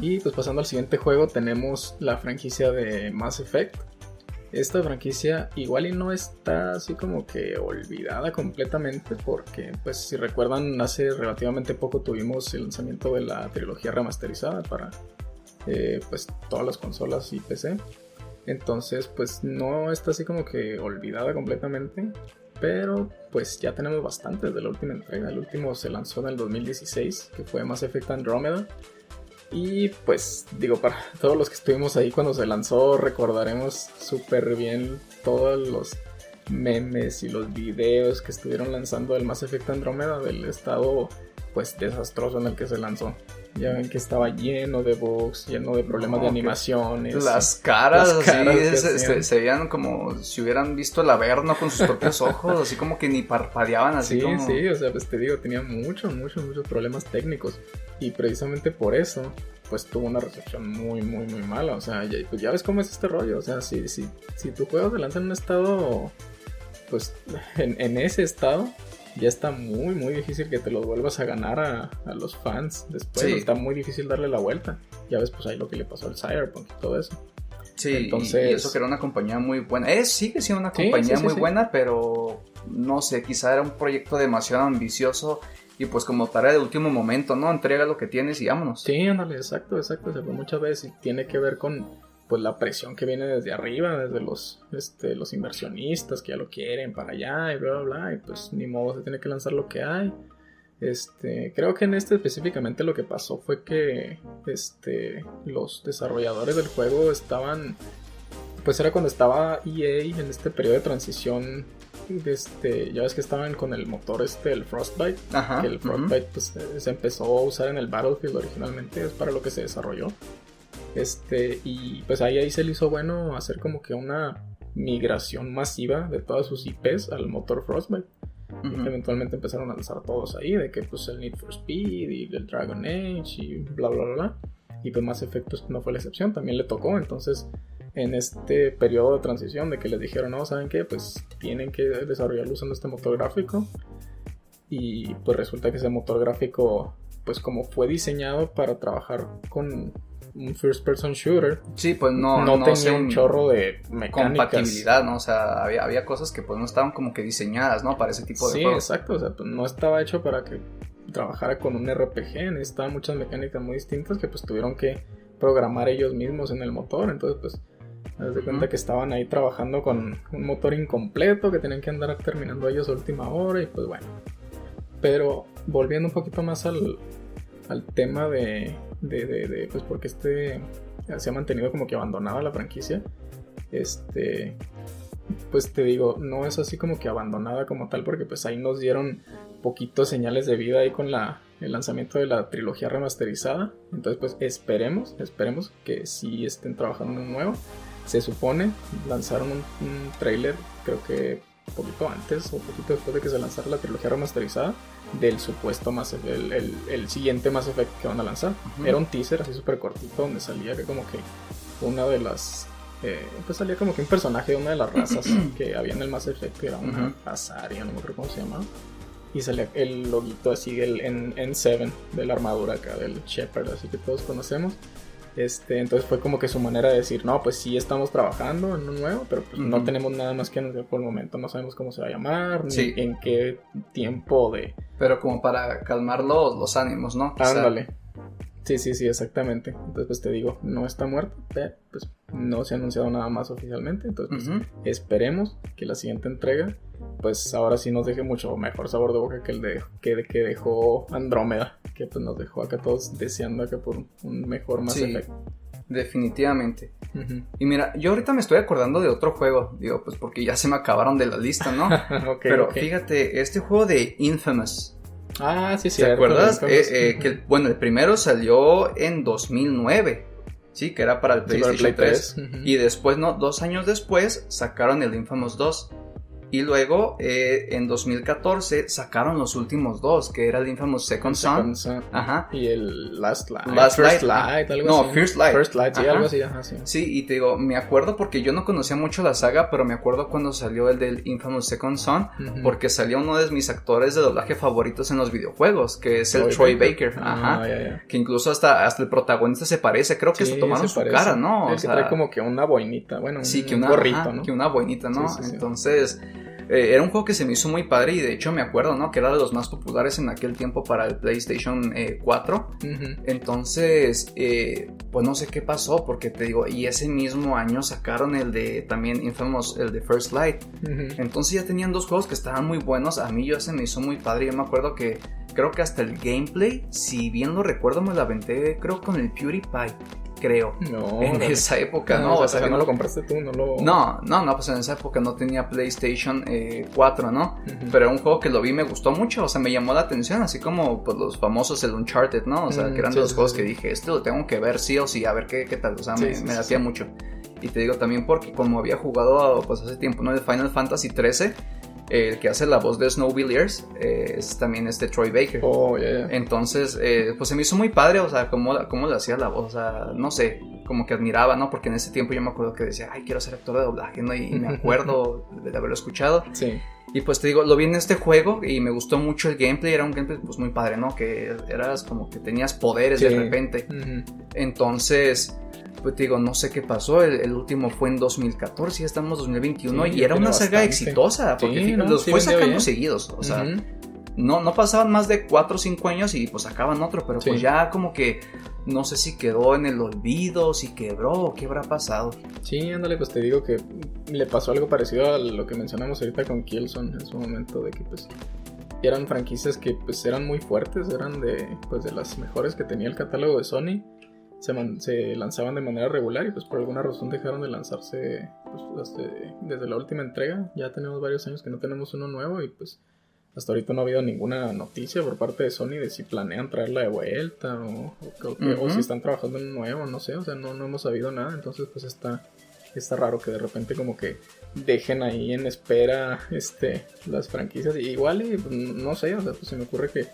Speaker 2: Y pues pasando al siguiente juego tenemos la franquicia de Mass Effect. Esta franquicia igual y no está así como que olvidada completamente porque pues si recuerdan hace relativamente poco tuvimos el lanzamiento de la trilogía remasterizada para eh, pues todas las consolas y PC. Entonces pues no está así como que olvidada completamente. Pero pues ya tenemos bastantes de la última entrega. El último se lanzó en el 2016 que fue Mass Effect Andromeda. Y pues digo, para todos los que estuvimos ahí cuando se lanzó, recordaremos súper bien todos los memes y los videos que estuvieron lanzando del Mass Effect Andromeda del estado pues desastroso en el que se lanzó. Ya ven que estaba lleno de bugs, lleno de problemas
Speaker 1: No,
Speaker 2: de animaciones.
Speaker 1: Las caras,
Speaker 2: Las caras
Speaker 1: se, se- se veían como si hubieran visto el Averno con sus propios ojos, así como que ni parpadeaban, así
Speaker 2: Sí,
Speaker 1: como...
Speaker 2: sí, o sea, pues te digo, tenía muchos, muchos, muchos problemas técnicos. Y precisamente por eso, pues tuvo una recepción muy, muy, muy mala. O sea, ya, pues ya ves cómo es este rollo. O sea, si, si, si tu juego se lanza en un estado, pues en, en ese estado, ya está muy, muy difícil que te lo vuelvas a ganar a, a los fans después.
Speaker 1: Sí.
Speaker 2: Está muy difícil darle la vuelta. Ya ves, pues ahí lo que le pasó al Cyberpunk y todo eso.
Speaker 1: Sí, y-
Speaker 2: Entonces-
Speaker 1: y eso que era una compañía muy buena. Eh, sigue siendo una
Speaker 2: Sí,
Speaker 1: compañía
Speaker 2: sí, sí,
Speaker 1: muy buena, pero no sé, quizá era un proyecto demasiado ambicioso y pues como tarea de último momento, ¿no? Entrega lo que tienes y vámonos.
Speaker 2: Sí, ándale, exacto, exacto. Sea, pues muchas veces tiene que ver con pues la presión que viene desde arriba, desde los, este, los inversionistas que ya lo quieren para allá y bla, bla, bla. Y pues ni modo, se tiene que lanzar lo que hay. Este, creo que en este específicamente lo que pasó fue que este, los desarrolladores del juego estaban, pues era cuando estaba EA en este periodo de transición, este, ya ves que estaban con el motor este, el Frostbite,
Speaker 1: Ajá.
Speaker 2: que el. Frostbite pues, eh, se empezó a usar en el Battlefield originalmente, es para lo que se desarrolló. Este, y pues ahí, ahí se le hizo bueno hacer como que una migración masiva de todas sus IPs al motor Frostbite.
Speaker 1: Ujú.
Speaker 2: que eventualmente empezaron a lanzar todos ahí, de que pues el Need for Speed y el Dragon Age y bla bla bla bla. Y pues Mass Effect pues, no fue la excepción, también le tocó. Entonces, en este periodo de transición de que les dijeron, no, ¿saben qué? Pues tienen que desarrollarlo usando este motor gráfico. Y pues resulta que ese motor gráfico, pues como fue diseñado para trabajar con un first person shooter,
Speaker 1: Sí, pues no,
Speaker 2: no,
Speaker 1: no,
Speaker 2: tenía
Speaker 1: sé,
Speaker 2: un chorro de mecánicas.
Speaker 1: compatibilidad, ¿no? O sea, había, había cosas que pues no estaban como que diseñadas, ¿no? Para ese tipo de
Speaker 2: Sí,
Speaker 1: juegos.
Speaker 2: exacto. O sea, pues no estaba hecho para que trabajara con un RPG. Necesitaba muchas mecánicas muy distintas que pues tuvieron que programar ellos mismos en el motor. Entonces, pues, haz de cuenta
Speaker 1: Ujú.
Speaker 2: que estaban ahí trabajando con un motor incompleto que tenían que andar terminando ellos a última hora. Y pues bueno. Pero volviendo un poquito más al, al tema de, de, de, de, pues porque este se ha mantenido como que abandonada la franquicia. Este, pues te digo, no es así como que abandonada como tal, porque pues ahí nos dieron poquitos señales de vida ahí con la, el lanzamiento de la trilogía remasterizada. Entonces pues esperemos, esperemos que sí estén trabajando en un nuevo. Se supone, lanzaron un, un trailer, creo que poquito antes o poquito después de que se lanzara la trilogía remasterizada del supuesto Effect, el, el- el siguiente Mass Effect que van a lanzar.
Speaker 1: Ujú.
Speaker 2: Era un teaser así súper cortito donde salía que como que una de las... eh, pues salía como que un personaje de una de las razas [clears throat] que había en el Mass Effect, que era una
Speaker 1: Ujú.
Speaker 2: Azaria, no me acuerdo cómo se llamaba. Y salía el loguito así del N- N7 de la armadura acá del Shepard, así que todos conocemos. Este, entonces fue como que su manera de decir, no, pues sí estamos trabajando en un nuevo, pero pues no tenemos nada más que anunciar por el momento, no sabemos cómo se va a llamar, ni en qué tiempo de...
Speaker 1: Pero como para calmar los, los ánimos, ¿no?
Speaker 2: Ándale. Sí, sí, sí, exactamente. Entonces pues te digo, no está muerto, pero pues no se ha anunciado nada más oficialmente, entonces pues, esperemos que la siguiente entrega, pues ahora sí nos deje mucho mejor sabor de boca que el de, que, que dejó Andrómeda, que pues nos dejó acá todos deseando acá por un- mejor Mass
Speaker 1: Sí.
Speaker 2: Effect.
Speaker 1: Definitivamente. Y mira, yo ahorita me estoy acordando de otro juego, digo, pues porque ya se me acabaron de la lista, ¿no? [laughs] Pero fíjate, este juego de Infamous,
Speaker 2: Ah, sí, sí.
Speaker 1: ¿te acuerdas? Eh, eh, que, bueno, el primero salió en 2009, sí, que era para el PlayStation 3. Y después, no, dos años después, sacaron el Infamous 2. Y luego, eh, en 2014, sacaron los últimos dos, que era el Infamous Second Son. Ajá.
Speaker 2: Y el Last Light.
Speaker 1: Last
Speaker 2: First
Speaker 1: Light,
Speaker 2: Light, algo
Speaker 1: No,
Speaker 2: así.
Speaker 1: First Light.
Speaker 2: First Light, sí,
Speaker 1: Ajá.
Speaker 2: algo así, ajá, sí.
Speaker 1: Sí, y te digo, me acuerdo porque yo no conocía mucho la saga, pero me acuerdo cuando salió el del Infamous Second Son, porque salió uno de mis actores de doblaje favoritos en los videojuegos, que es el
Speaker 2: Troy
Speaker 1: Troy Baker. Ajá.
Speaker 2: Ah, ya, ya.
Speaker 1: Que incluso hasta, hasta el protagonista se parece, creo que
Speaker 2: Sí,
Speaker 1: se tomaron
Speaker 2: se
Speaker 1: su
Speaker 2: parece.
Speaker 1: cara, ¿no? O
Speaker 2: que
Speaker 1: sea,
Speaker 2: trae como que una boinita, bueno,
Speaker 1: sí,
Speaker 2: un,
Speaker 1: que
Speaker 2: un
Speaker 1: una,
Speaker 2: gorrito,
Speaker 1: ajá,
Speaker 2: ¿no?
Speaker 1: que una boinita, ¿no?
Speaker 2: Sí, sí, sí.
Speaker 1: Entonces, eh, era un juego que se me hizo muy padre y de hecho me acuerdo, ¿no? Que era de los más populares en aquel tiempo para el PlayStation eh, 4.
Speaker 2: Ujú.
Speaker 1: Entonces, eh, pues no sé qué pasó, porque te digo, y ese mismo año sacaron el de también Infamous, el de First Light. Entonces ya tenían dos juegos que estaban muy buenos. A mí yo se me hizo muy padre. Yo me acuerdo que creo que hasta el gameplay, si bien lo recuerdo, me lo aventé, creo con el PewDiePie, creo.
Speaker 2: No,
Speaker 1: en esa época,
Speaker 2: Ah,
Speaker 1: ¿no?
Speaker 2: o sea,
Speaker 1: sea,
Speaker 2: no
Speaker 1: que
Speaker 2: lo compraste tú, no lo...
Speaker 1: no, no, no, pues en esa época no tenía PlayStation eh, 4, ¿no? Pero era un juego que lo vi y me gustó mucho, o sea, me llamó la atención, así como pues los famosos el Uncharted, ¿no? O sea,
Speaker 2: Mm,
Speaker 1: que eran
Speaker 2: sí,
Speaker 1: de los
Speaker 2: sí,
Speaker 1: juegos
Speaker 2: sí.
Speaker 1: que dije, este lo tengo que ver sí o sí, a ver qué, qué tal, o sea, me, me latía mucho. Y te digo también porque como había jugado pues hace tiempo, ¿no? El Final Fantasy 13, el que hace la voz de Snowvilliers eh, es también este Troy Baker.
Speaker 2: Oh, ya, ya.
Speaker 1: Entonces, eh, pues se me hizo muy padre, o sea, cómo, cómo le hacía la voz, o sea, no sé, como que admiraba, ¿no? Porque en ese tiempo yo me acuerdo que decía, ay, quiero ser actor de doblaje, ¿no? Y, me [laughs] acuerdo de haberlo escuchado.
Speaker 2: Sí.
Speaker 1: Y pues te digo, lo vi en este juego y me gustó mucho el gameplay, era un gameplay pues muy padre, ¿no? Que eras como que tenías poderes de repente. Entonces, pues te digo, no sé qué pasó, el, el último fue en 2014, ya estamos en 2021
Speaker 2: Sí,
Speaker 1: y era una saga
Speaker 2: bastante.
Speaker 1: exitosa, porque
Speaker 2: Sí, no,
Speaker 1: los
Speaker 2: sí
Speaker 1: fue sacando
Speaker 2: bien.
Speaker 1: seguidos, o sea, no, no pasaban más de 4 o 5 años y pues sacaban otro, pero pues ya como que no sé si quedó en el olvido, si quebró o qué habrá pasado.
Speaker 2: Sí, ándale, pues te digo que le pasó algo parecido a lo que mencionamos ahorita con Killzone en su momento, de que pues eran franquicias que pues eran muy fuertes, eran de pues de las mejores que tenía el catálogo de Sony, se, man- se lanzaban de manera regular y pues por alguna razón dejaron de lanzarse pues, hasta- desde la última entrega, ya tenemos varios años que no tenemos uno nuevo y pues hasta ahorita no ha habido ninguna noticia por parte de Sony de si planean traerla de vuelta o, o- o si están trabajando en un nuevo, no sé, o sea, no, no hemos sabido nada, entonces pues está, está raro que de repente como que dejen ahí en espera este las franquicias. Y igual, y, pues, no sé, o sea, pues se me ocurre que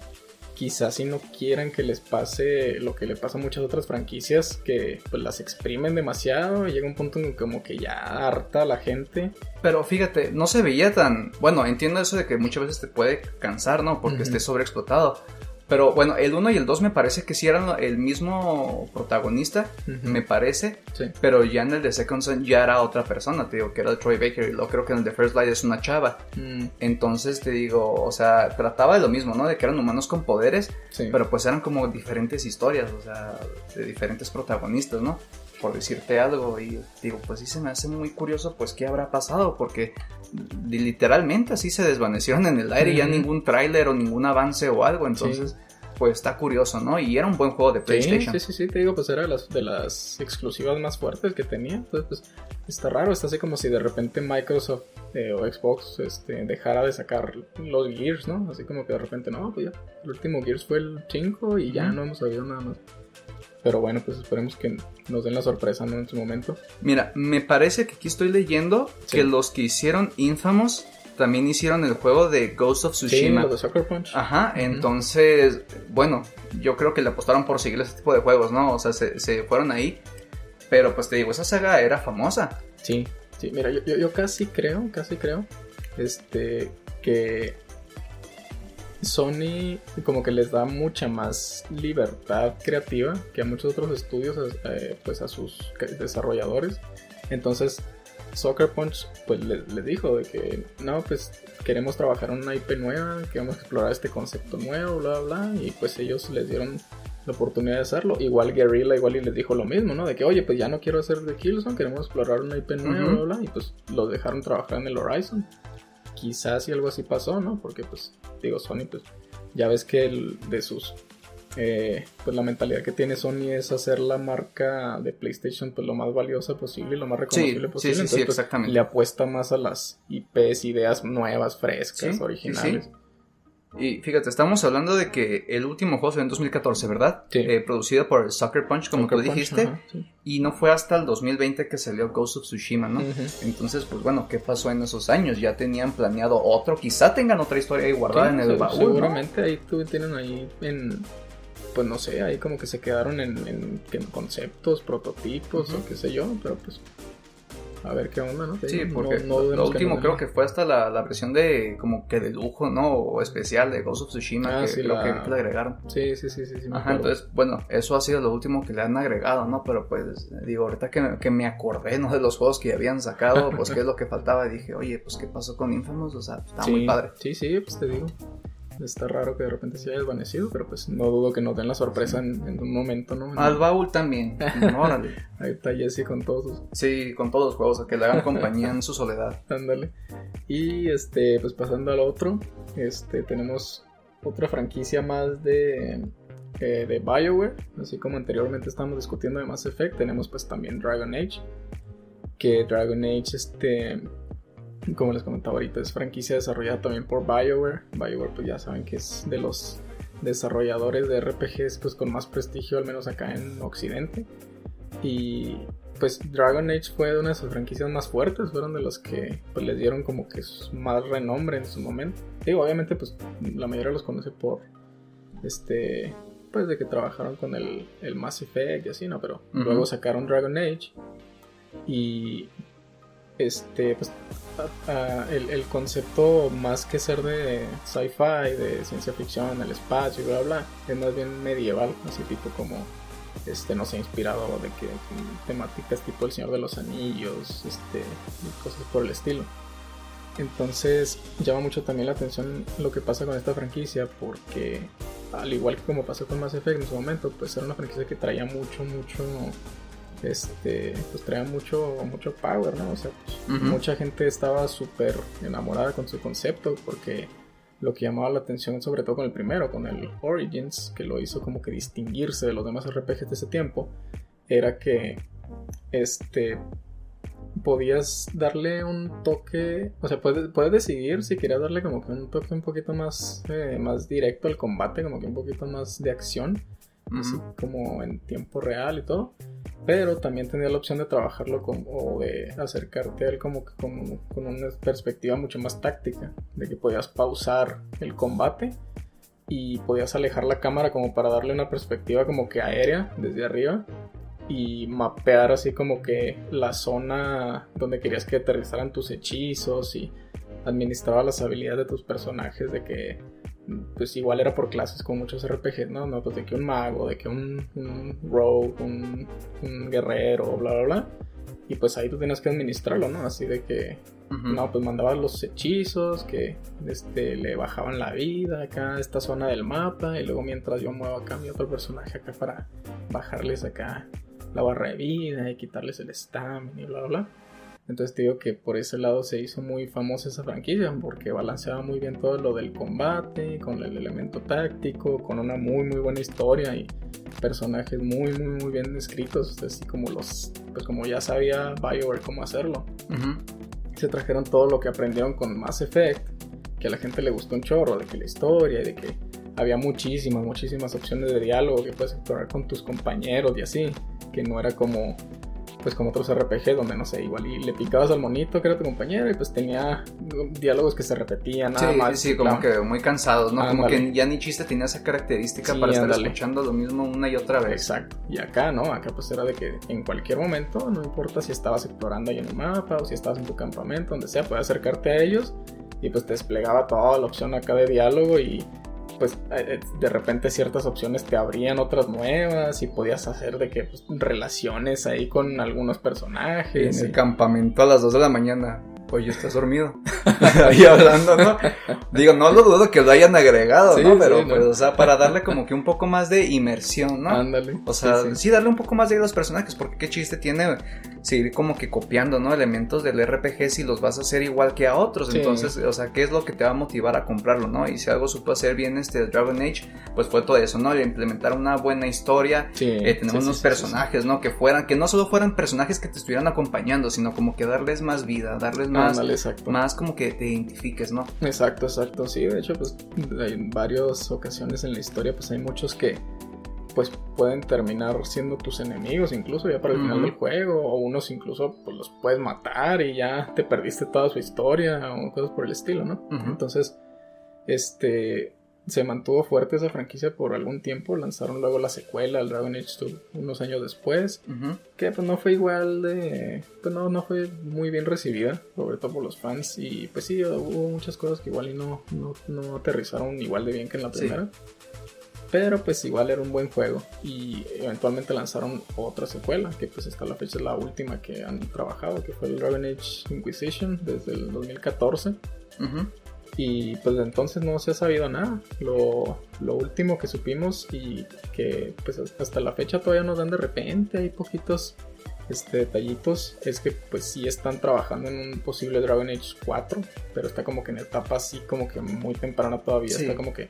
Speaker 2: quizás si no quieran que les pase lo que le pasa a muchas otras franquicias, que pues las exprimen demasiado y llega un punto en que como que ya harta a la gente.
Speaker 1: Pero fíjate, no se veía tan... Bueno, entiendo eso de que muchas veces te puede cansar, ¿no? Porque
Speaker 2: Ujú.
Speaker 1: esté sobreexplotado. Pero bueno, el 1 y el 2 me parece que sí eran el mismo protagonista, me parece.
Speaker 2: Sí.
Speaker 1: Pero ya en el de Second Son ya era otra persona, te digo, que era Troy Baker. Y luego creo que en el de First Light es una chava.
Speaker 2: Mm,
Speaker 1: Entonces te digo, o sea, trataba de lo mismo, ¿no? De que eran humanos con poderes,
Speaker 2: sí.
Speaker 1: pero pues eran como diferentes historias, o sea, de diferentes protagonistas, ¿no? Por decirte algo, y digo, pues sí se me hace muy curioso, pues qué habrá pasado, porque li- literalmente así se desvanecieron en el aire, ya
Speaker 2: Ujú.
Speaker 1: ningún tráiler o ningún avance o algo, entonces, pues está curioso, ¿no? Y era un buen juego de PlayStation.
Speaker 2: sí, sí, sí, te digo, pues era de las, de las exclusivas más fuertes que tenía. Entonces, pues está raro, está así como si de repente Microsoft eh, o Xbox este, dejara de sacar los Gears, ¿no? Así como que de repente, no, pues ya, el último Gears fue el 5 y ya no hemos sabido nada más. Pero bueno, pues esperemos que nos den la sorpresa, ¿no? En su momento.
Speaker 1: Mira, me parece que aquí estoy leyendo
Speaker 2: Sí.
Speaker 1: que los que hicieron Infamous también hicieron el juego de Ghost of
Speaker 2: Sí,
Speaker 1: Tsushima.
Speaker 2: lo de Sucker Punch.
Speaker 1: Ajá, entonces, bueno, yo creo que le apostaron por seguir ese tipo de juegos, ¿no? O sea, se, se fueron ahí. Pero pues te digo, esa saga era famosa.
Speaker 2: Sí, sí, mira, yo, yo, yo casi creo, casi creo, este, que Sony como que les da mucha más libertad creativa que a muchos otros estudios, eh, pues a sus desarrolladores. Entonces, Soccer Punch pues le, dijo de que no, pues queremos trabajar en una IP nueva, queremos explorar este concepto nuevo, bla, bla, bla, y pues ellos les dieron la oportunidad de hacerlo. Igual Guerrilla igual y les dijo lo mismo, ¿no? De que, oye, pues ya no quiero hacer de Killzone, queremos explorar una IP nueva, bla, bla, y pues los dejaron trabajar en el Horizon. Quizás si algo así pasó, ¿no? Porque pues, digo, Sony, pues ya ves que el, de sus eh, pues la mentalidad que tiene Sony es hacer la marca de PlayStation pues lo más valiosa posible y lo más reconocible posible.
Speaker 1: Sí, sí,
Speaker 2: Entonces, pues,
Speaker 1: exactamente.
Speaker 2: le apuesta más a las IPs, ideas nuevas, frescas, originales.
Speaker 1: Y fíjate, estamos hablando de que el último juego fue en 2014, ¿verdad?
Speaker 2: Sí.
Speaker 1: Eh, producido por Sucker Punch, como
Speaker 2: Sucker
Speaker 1: tú
Speaker 2: Punch,
Speaker 1: dijiste.
Speaker 2: ajá, sí.
Speaker 1: Y no fue hasta el 2020 que salió Ghost of Tsushima, ¿no? Entonces, pues bueno, ¿qué pasó en esos años? Ya tenían planeado otro, quizá tengan otra historia ahí guardada
Speaker 2: Sí,
Speaker 1: en el
Speaker 2: se-
Speaker 1: baúl. ¿no?
Speaker 2: Seguramente ahí tú tienen ahí en. Pues no sé, ahí como que se quedaron en, en- en conceptos, prototipos o qué sé yo, pero pues. A ver qué onda, ¿no?
Speaker 1: Sí, porque
Speaker 2: no- no
Speaker 1: lo- último creo que fue hasta la, la versión de como que de lujo, ¿no? O especial de Ghost of Tsushima
Speaker 2: Ah,
Speaker 1: que
Speaker 2: sí,
Speaker 1: creo
Speaker 2: la-
Speaker 1: que, le agregaron.
Speaker 2: Sí, sí, sí, sí. sí me
Speaker 1: Ajá, entonces, bueno, eso ha sido lo último que le han agregado, ¿no? Pero pues, digo, ahorita que, que me acordé, ¿no? De los juegos que habían sacado, pues qué es lo que faltaba. Y dije, oye, pues qué pasó con Infamous, o sea, está
Speaker 2: sí,
Speaker 1: muy padre.
Speaker 2: Sí, sí, pues te digo. Está raro que de repente se haya desvanecido, pero pues no dudo que nos den la sorpresa en, en un momento, ¿no?
Speaker 1: Al baúl también, órale. [laughs]
Speaker 2: Ahí está Jesse con todos sus
Speaker 1: Sí, con todos los juegos, a que le hagan compañía en su soledad. [laughs]
Speaker 2: Ándale. Y este, pues pasando al otro, este, tenemos otra franquicia más de, eh, de BioWare. Así como anteriormente estábamos discutiendo de Mass Effect, tenemos pues también Dragon Age. Que Dragon Age, este, [laughs] como les comentaba ahorita, es franquicia desarrollada también por BioWare. BioWare, pues ya saben que es de los desarrolladores de RPGs pues con más prestigio, al menos acá en Occidente. Y pues Dragon Age fue una de sus franquicias más fuertes, fueron de los que pues, les dieron como que más renombre en su momento. Digo, obviamente pues la mayoría los conoce por este pues de que trabajaron con el, el Mass Effect y así, ¿no? Pero luego sacaron Dragon Age y este pues a- el, el concepto más que ser de sci-fi, de ciencia ficción, el espacio y bla bla, es más bien medieval, así tipo como este no sé, inspirado de que temáticas tipo El Señor de los Anillos, este, y cosas por el estilo. Entonces llama mucho también la atención lo que pasa con esta franquicia porque al igual que como pasó con Mass Effect en su momento, pues era una franquicia que traía mucho, mucho, este, pues traía mucho, mucho power, ¿no? O sea, pues, mucha gente estaba súper enamorada con su concepto porque lo que llamaba la atención sobre todo con el primero, con el Origins, que lo hizo como que distinguirse de los demás RPGs de ese tiempo, era que este podías darle un toque, o sea, puedes, puedes decidir si querías darle como que un toque un poquito más, eh, más directo al combate, como que un poquito más de acción, así como en tiempo real y todo. Pero también tenía la opción de trabajarlo con, o de acercarte a él como que con, con una perspectiva mucho más táctica, de que podías pausar el combate y podías alejar la cámara como para darle una perspectiva como que aérea desde arriba y mapear así como que la zona donde querías que aterrizaran tus hechizos y administraba las habilidades de tus personajes de que pues igual era por clases con muchos RPGs, ¿no? No, pues de que un mago, de que un, un rogue, un, un guerrero, bla, bla, bla. Y pues ahí tú tienes que administrarlo, ¿no? Así de que, no, pues mandabas los hechizos que este, le bajaban la vida acá a esta zona del mapa. Y luego mientras yo muevo acá a mi otro personaje acá para bajarles acá la barra de vida y quitarles el stamina y bla, bla, bla. Entonces te digo que por ese lado se hizo muy famosa esa franquicia porque balanceaba muy bien todo lo del combate, con el elemento táctico, con una muy muy buena historia y personajes muy muy muy bien escritos, así como los, pues como ya sabía BioWare cómo hacerlo.
Speaker 1: Ujú.
Speaker 2: Se trajeron todo lo que aprendieron con Mass Effect, que a la gente le gustó un chorro, de que la historia y de que había muchísimas, muchísimas opciones de diálogo que puedes explorar con tus compañeros y así, que no era como pues como otros RPG donde no sé, igual y le picabas al monito que era tu compañero y pues tenía diálogos que se repetían nada
Speaker 1: Sí,
Speaker 2: más.
Speaker 1: sí, como
Speaker 2: claro.
Speaker 1: que muy cansados, ¿no? Como
Speaker 2: Ándale.
Speaker 1: que ya ni chiste tenía esa característica
Speaker 2: Sí,
Speaker 1: para estar
Speaker 2: ándale.
Speaker 1: escuchando lo mismo una y otra vez.
Speaker 2: Exacto. Y acá, ¿no? Acá pues era de que en cualquier momento, no importa si estabas explorando ahí en el mapa o si estabas en tu campamento, donde sea, puedes acercarte a ellos y pues te desplegaba toda la opción acá de diálogo y pues eh, de repente ciertas opciones te abrían otras nuevas y podías hacer de que pues, relaciones ahí con algunos personajes.
Speaker 1: En el campamento a las 2 de la mañana. Oye, estás dormido. [laughs] Ahí hablando, ¿no? Digo, no lo dudo que lo hayan agregado, ¿no? Pero, pues, o sea, para darle como que un poco más de inmersión, ¿no?
Speaker 2: Ándale.
Speaker 1: O sea, sí, darle un poco más de a los personajes, porque qué chiste tiene seguir como que copiando, ¿no? Elementos del RPG si los vas a hacer igual que a otros. Entonces, o sea, ¿qué es lo que te va a motivar a comprarlo, ¿no? Y si algo supo hacer bien este Dragon Age, pues fue todo eso, ¿no? Implementar una buena historia, eh, tener unos personajes, ¿no? Que fueran, que no solo fueran personajes que te estuvieran acompañando, sino como que darles más vida, darles más, más como que te identifiques, ¿no?
Speaker 2: Exacto, exacto, sí, de hecho, pues en varias ocasiones en la historia, pues hay muchos que pues pueden terminar siendo tus enemigos incluso ya para el final del juego o unos incluso pues los puedes matar y ya te perdiste toda su historia o cosas por el estilo, ¿no? Entonces, este se mantuvo fuerte esa franquicia por algún tiempo, lanzaron luego la secuela, el Dragon Age 2, unos años después, que pues no fue igual de, pues no, no fue muy bien recibida, sobre todo por los fans, y pues sí, hubo muchas cosas que igual y no, no, no aterrizaron igual de bien que en la primera. Pero pues igual era un buen juego. Y eventualmente lanzaron otra secuela, que pues hasta la fecha es la última que han trabajado, que fue el Dragon Age Inquisition desde el 2014. Y pues de entonces no se ha sabido nada. Lo, lo, último que supimos y que pues hasta la fecha todavía nos dan de repente, hay poquitos este, detallitos, es que pues sí están trabajando en un posible Dragon Age 4, pero está como que en etapa así como que muy temprana todavía, está como que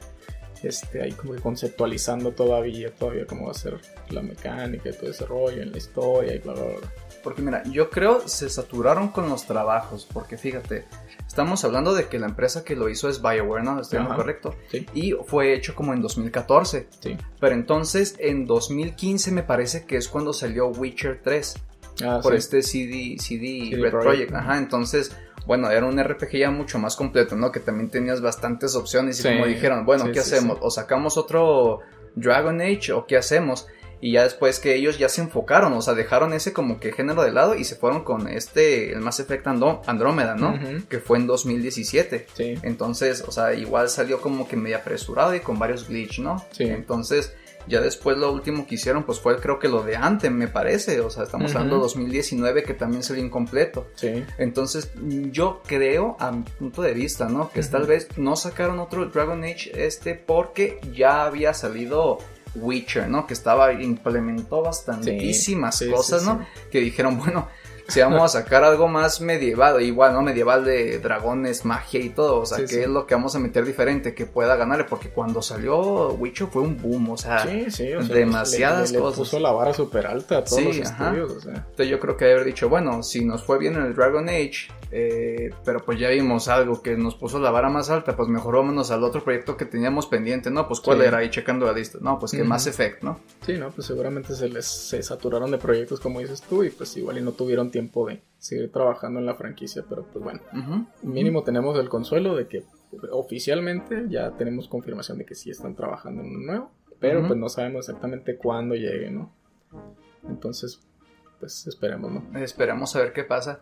Speaker 2: este, ahí como que conceptualizando todavía, todavía cómo va a ser la mecánica y todo ese rollo en la historia y bla, bla, bla.
Speaker 1: Porque mira, yo creo se saturaron con los trabajos, porque fíjate, estamos hablando de que la empresa que lo hizo es BioWare, ¿no? Estoy muy correcto.
Speaker 2: Sí.
Speaker 1: Y fue hecho como en 2014.
Speaker 2: Sí.
Speaker 1: Pero entonces en 2015 me parece que es cuando salió Witcher 3.
Speaker 2: Ah,
Speaker 1: por
Speaker 2: sí.
Speaker 1: este CD, CD, Red Project. Ajá, entonces bueno, era un RPG ya mucho más completo, ¿no? Que también tenías bastantes opciones y
Speaker 2: Sí,
Speaker 1: como dijeron, bueno,
Speaker 2: sí,
Speaker 1: ¿qué
Speaker 2: sí,
Speaker 1: hacemos? ¿O sacamos otro Dragon Age o qué hacemos? Y ya después que ellos ya se enfocaron, o sea, dejaron ese como que género de lado y se fueron con este, el Mass Effect Andrómeda, ¿no? Que fue en 2017.
Speaker 2: Sí.
Speaker 1: Entonces, o sea, igual salió como que medio apresurado y con varios glitch, ¿no?
Speaker 2: Sí.
Speaker 1: Entonces, ya después lo último que hicieron, pues fue creo que lo de Anthem, me parece. O sea, estamos
Speaker 2: Ujú.
Speaker 1: hablando de 2019 que también salió incompleto.
Speaker 2: Sí.
Speaker 1: Entonces, yo creo, a mi punto de vista, ¿no? Que tal vez no sacaron otro Dragon Age este porque ya había salido Witcher, ¿no? Que estaba, implementó bastantísimas
Speaker 2: Sí, sí,
Speaker 1: cosas,
Speaker 2: sí,
Speaker 1: ¿no? Que dijeron, bueno, si vamos a sacar algo más medieval, igual, ¿no? Medieval de dragones, magia y todo, o sea,
Speaker 2: Sí,
Speaker 1: ¿qué
Speaker 2: sí.
Speaker 1: es lo que vamos a meter diferente que pueda ganarle? Porque cuando salió Witcher fue un boom, o sea,
Speaker 2: Sí, sí, o sea,
Speaker 1: demasiadas
Speaker 2: le, le- le
Speaker 1: cosas.
Speaker 2: puso la vara súper alta a todos los
Speaker 1: ajá.
Speaker 2: estudios, o sea.
Speaker 1: Entonces yo creo que haber dicho, bueno, si nos fue bien en el Dragon Age, eh, pero pues ya vimos algo que nos puso la vara más alta, pues mejor vámonos al otro proyecto que teníamos pendiente, ¿no? Pues cuál
Speaker 2: Sí.
Speaker 1: era ahí checando la lista, no, pues que
Speaker 2: Ujú.
Speaker 1: Mass Effect, ¿no?
Speaker 2: Sí, no, pues seguramente se les se saturaron de proyectos como dices tú y pues igual y no tuvieron tiempo de seguir trabajando en la franquicia, pero pues bueno, mínimo tenemos el consuelo de que oficialmente ya tenemos confirmación de que sí están trabajando en uno nuevo, pero pues no sabemos exactamente cuándo llegue, ¿no? Entonces, pues esperemos, ¿no?
Speaker 1: Esperemos a ver qué pasa.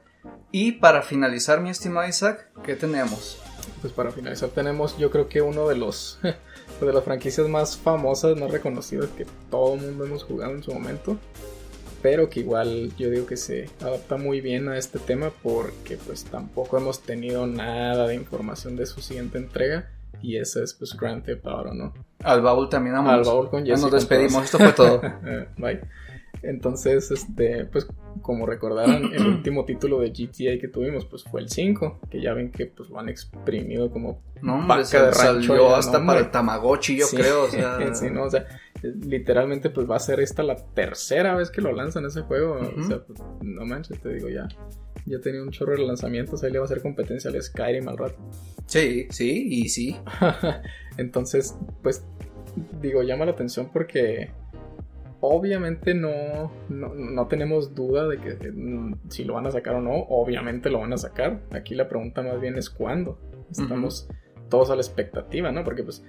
Speaker 1: Y para finalizar, mi estimado Isaac, ¿qué tenemos?
Speaker 2: Pues para finalizar tenemos yo creo que uno de los [laughs] de las franquicias más famosas, más reconocidas que todo el mundo hemos jugado en su momento. Pero que igual yo digo que se adapta muy bien a este tema porque pues tampoco hemos tenido nada de información de su siguiente entrega. Y ese es pues Grand Theft Auto, ¿no?
Speaker 1: Al baúl también vámonos.
Speaker 2: Al baúl con Jesse
Speaker 1: nos
Speaker 2: con
Speaker 1: despedimos, esto fue todo. [laughs]
Speaker 2: Bye. Entonces, este, pues como recordarán, el [clears throat] último título de GTA que tuvimos pues fue el 5, que ya ven que pues lo han exprimido como
Speaker 1: No, hombre,
Speaker 2: vaca
Speaker 1: se
Speaker 2: de rancho
Speaker 1: salió
Speaker 2: ya,
Speaker 1: hasta
Speaker 2: ¿no,
Speaker 1: para el Tamagotchi, yo
Speaker 2: Sí,
Speaker 1: creo, o [laughs] sea...
Speaker 2: sí, ¿no? O sea, literalmente pues va a ser esta la tercera vez que lo lanzan ese juego. O sea, pues, no manches, te digo ya. Ya tenía un chorro de lanzamientos, ahí le va a hacer competencia al Skyrim al rato.
Speaker 1: Sí, sí, y sí. [laughs]
Speaker 2: Entonces, pues, digo, llama la atención porque obviamente no, no, no tenemos duda de que mm, si lo van a sacar o no, obviamente lo van a sacar. Aquí la pregunta más bien es cuándo. Estamos todos a la expectativa, ¿no? Porque pues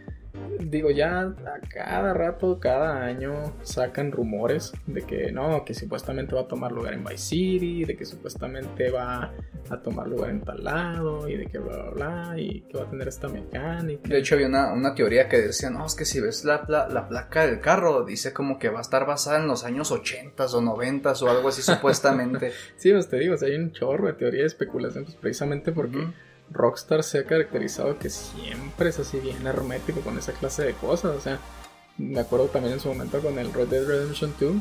Speaker 2: digo, ya a cada rato, cada año sacan rumores de que no, que supuestamente va a tomar lugar en Vice City, de que supuestamente va a tomar lugar en tal lado y de que bla, bla, bla, y que va a tener esta mecánica.
Speaker 1: De hecho, había una, una teoría que decía, no, es que si ves la, la, la, placa del carro, dice como que va a estar basada en los años 80 o 90 o algo así [laughs] supuestamente.
Speaker 2: sí, pues te digo, o sea, hay un chorro de teoría de especulación, pues precisamente porque... Rockstar se ha caracterizado que siempre es así bien hermético con esa clase de cosas. O sea, me acuerdo también en su momento con el Red Dead Redemption 2.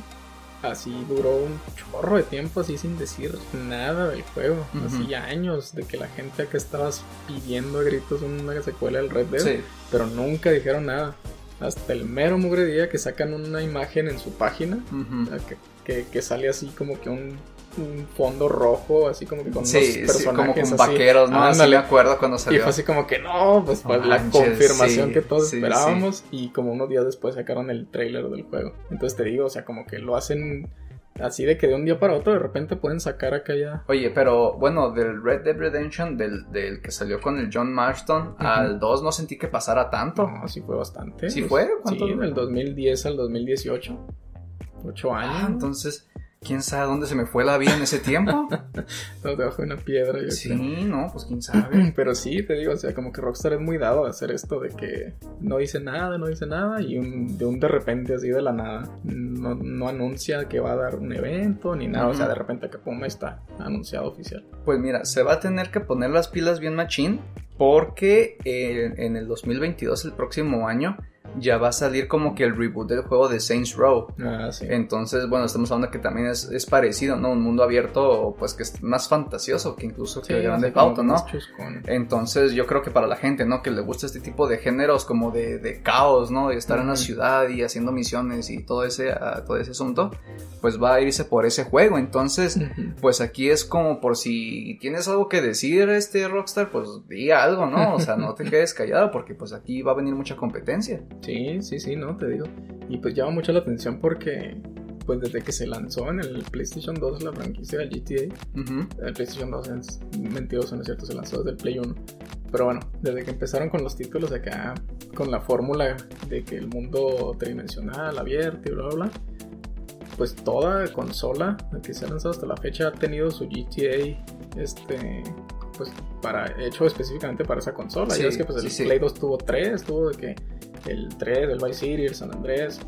Speaker 2: Así duró un chorro de tiempo así sin decir nada del juego. Así años de que la gente acá estaba pidiendo a gritos una secuela del Red Dead. Pero nunca dijeron nada. Hasta el mero mugre día que sacan una imagen en su página. que, que sale así como que un un fondo rojo, así como que con
Speaker 1: sí, unos personajes como con vaqueros, ¿no? Así me acuerdo cuando salió.
Speaker 2: Y fue así como que no, pues fue la confirmación que todos esperábamos y como unos días después sacaron el trailer del juego. Entonces te digo, o sea, como que lo hacen así de que de un día para otro de repente pueden sacar acá ya.
Speaker 1: Oye, pero bueno, del Red Dead Redemption, del, del que salió con el John Marston, al 2 no sentí que pasara tanto.
Speaker 2: No, sí fue bastante.
Speaker 1: ¿Sí fue?
Speaker 2: ¿Cuánto? Sí, del 2010 al 2018. Ocho años. Ah,
Speaker 1: entonces quién sabe dónde se me fue la vida en ese tiempo.
Speaker 2: no, debajo de una piedra, yo
Speaker 1: Sí, no, pues quién sabe. [clears throat]
Speaker 2: Pero sí, te digo, o sea, como que Rockstar es muy dado a hacer esto de que no dice nada, no dice nada y de un de repente así de la nada. No, anuncia que va a dar un evento ni nada, o sea, de repente que Puma está anunciado oficial.
Speaker 1: Pues mira, se va a tener que poner las pilas bien machín porque eh, en el 2022, el próximo año, ya va a salir como que el reboot del juego de Saints Row.
Speaker 2: Ah, sí.
Speaker 1: Entonces, bueno, estamos hablando que también es, parecido, ¿no? Un mundo abierto, pues que es más fantasioso que incluso que el Grande Auto, ¿no? Entonces, yo creo que para la gente, ¿no? Que le gusta este tipo de géneros como de, caos, ¿no? De estar en la ciudad y haciendo misiones y todo ese, uh, todo ese asunto, pues va a irse por ese juego. Entonces, pues aquí es como por si tienes algo que decir, este Rockstar, pues di algo, ¿no? O sea, no te [laughs] quedes callado porque pues aquí va a venir mucha competencia.
Speaker 2: Sí, sí, sí, no, te digo. Y pues llama mucho la atención porque, pues desde que se lanzó en el PlayStation 2 la franquicia del GTA, el PlayStation 2 es mentiroso, ¿no es cierto? Se lanzó desde el Play 1. Pero bueno, desde que empezaron con los títulos acá, con la fórmula de que el mundo tridimensional, abierto y bla, bla, bla, pues toda consola que se ha lanzado hasta la fecha ha tenido su GTA este pues para hecho específicamente para esa consola. y es que pues el Play 2 tuvo 3, tuvo de que el 3, el Vice City, el San Andrés.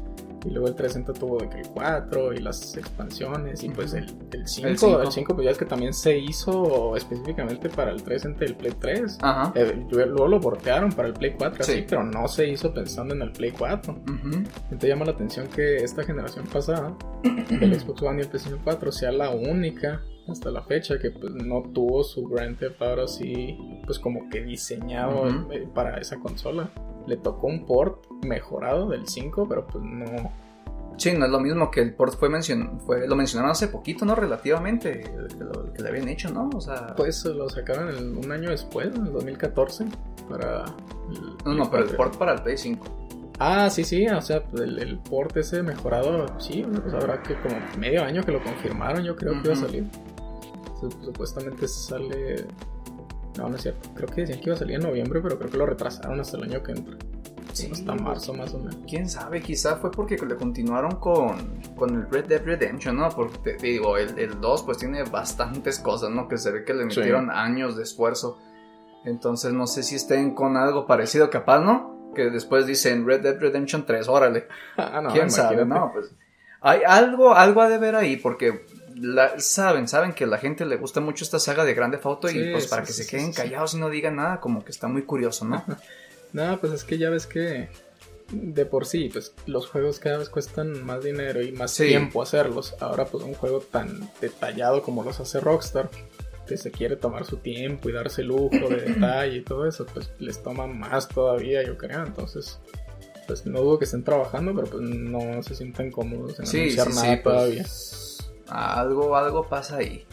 Speaker 2: Y luego el 360 tuvo de que el 4 y las expansiones. Y pues el, el 5, el 5, pues ya es que también se hizo específicamente para el 360 y el Play 3. Ajá. Eh, luego lo portearon para el Play 4, así, pero no se hizo pensando en el Play 4. Entonces llama la atención que esta generación pasada, [clears throat] el Xbox One y el PlayStation 4, sea la única hasta la fecha que pues, no tuvo su Grand Theft Auto así pues como que diseñado eh, para esa consola le tocó un port mejorado del 5, pero pues no.
Speaker 1: Sí, no es lo mismo que el port fue, mencion fue lo mencionaron hace poquito, ¿no? Relativamente, lo que le habían hecho, ¿no? O sea...
Speaker 2: Pues lo sacaron un año después, en el 2014, para...
Speaker 1: no, no, pero el port para el Play 5.
Speaker 2: Ah, sí, sí, o sea, el, port ese mejorado, sí, pues habrá que como medio año que lo confirmaron, yo creo que iba a salir. Supuestamente sale no, no es cierto. Creo que decían que iba a salir en noviembre, pero creo que lo retrasaron hasta el año que entra. Sí, hasta marzo más o menos.
Speaker 1: Quién sabe, quizá fue porque le continuaron con, con el Red Dead Redemption, ¿no? Porque te digo, el, el 2 pues tiene bastantes cosas, ¿no? Que se ve que le metieron años de esfuerzo. Entonces no sé si estén con algo parecido, capaz, ¿no? Que después dicen Red Dead Redemption 3, órale. [laughs] Ah, no, ¿Quién sabe? No, pues hay algo, algo ha de ver ahí, porque saben, saben que a la gente le gusta mucho esta saga de Grande Foto y pues para que se queden callados y no digan nada, como que está muy curioso, ¿no? [laughs]
Speaker 2: no, pues es que ya ves que de por sí, pues los juegos cada vez cuestan más dinero y más tiempo hacerlos. Ahora pues un juego tan detallado como los hace Rockstar, que se quiere tomar su tiempo y darse lujo de [clears throat] detalle y todo eso, pues les toma más todavía, yo creo. Entonces, pues no dudo que estén trabajando, pero pues no se sientan cómodos en anunciar nada pues, todavía.
Speaker 1: Algo, algo pasa ahí.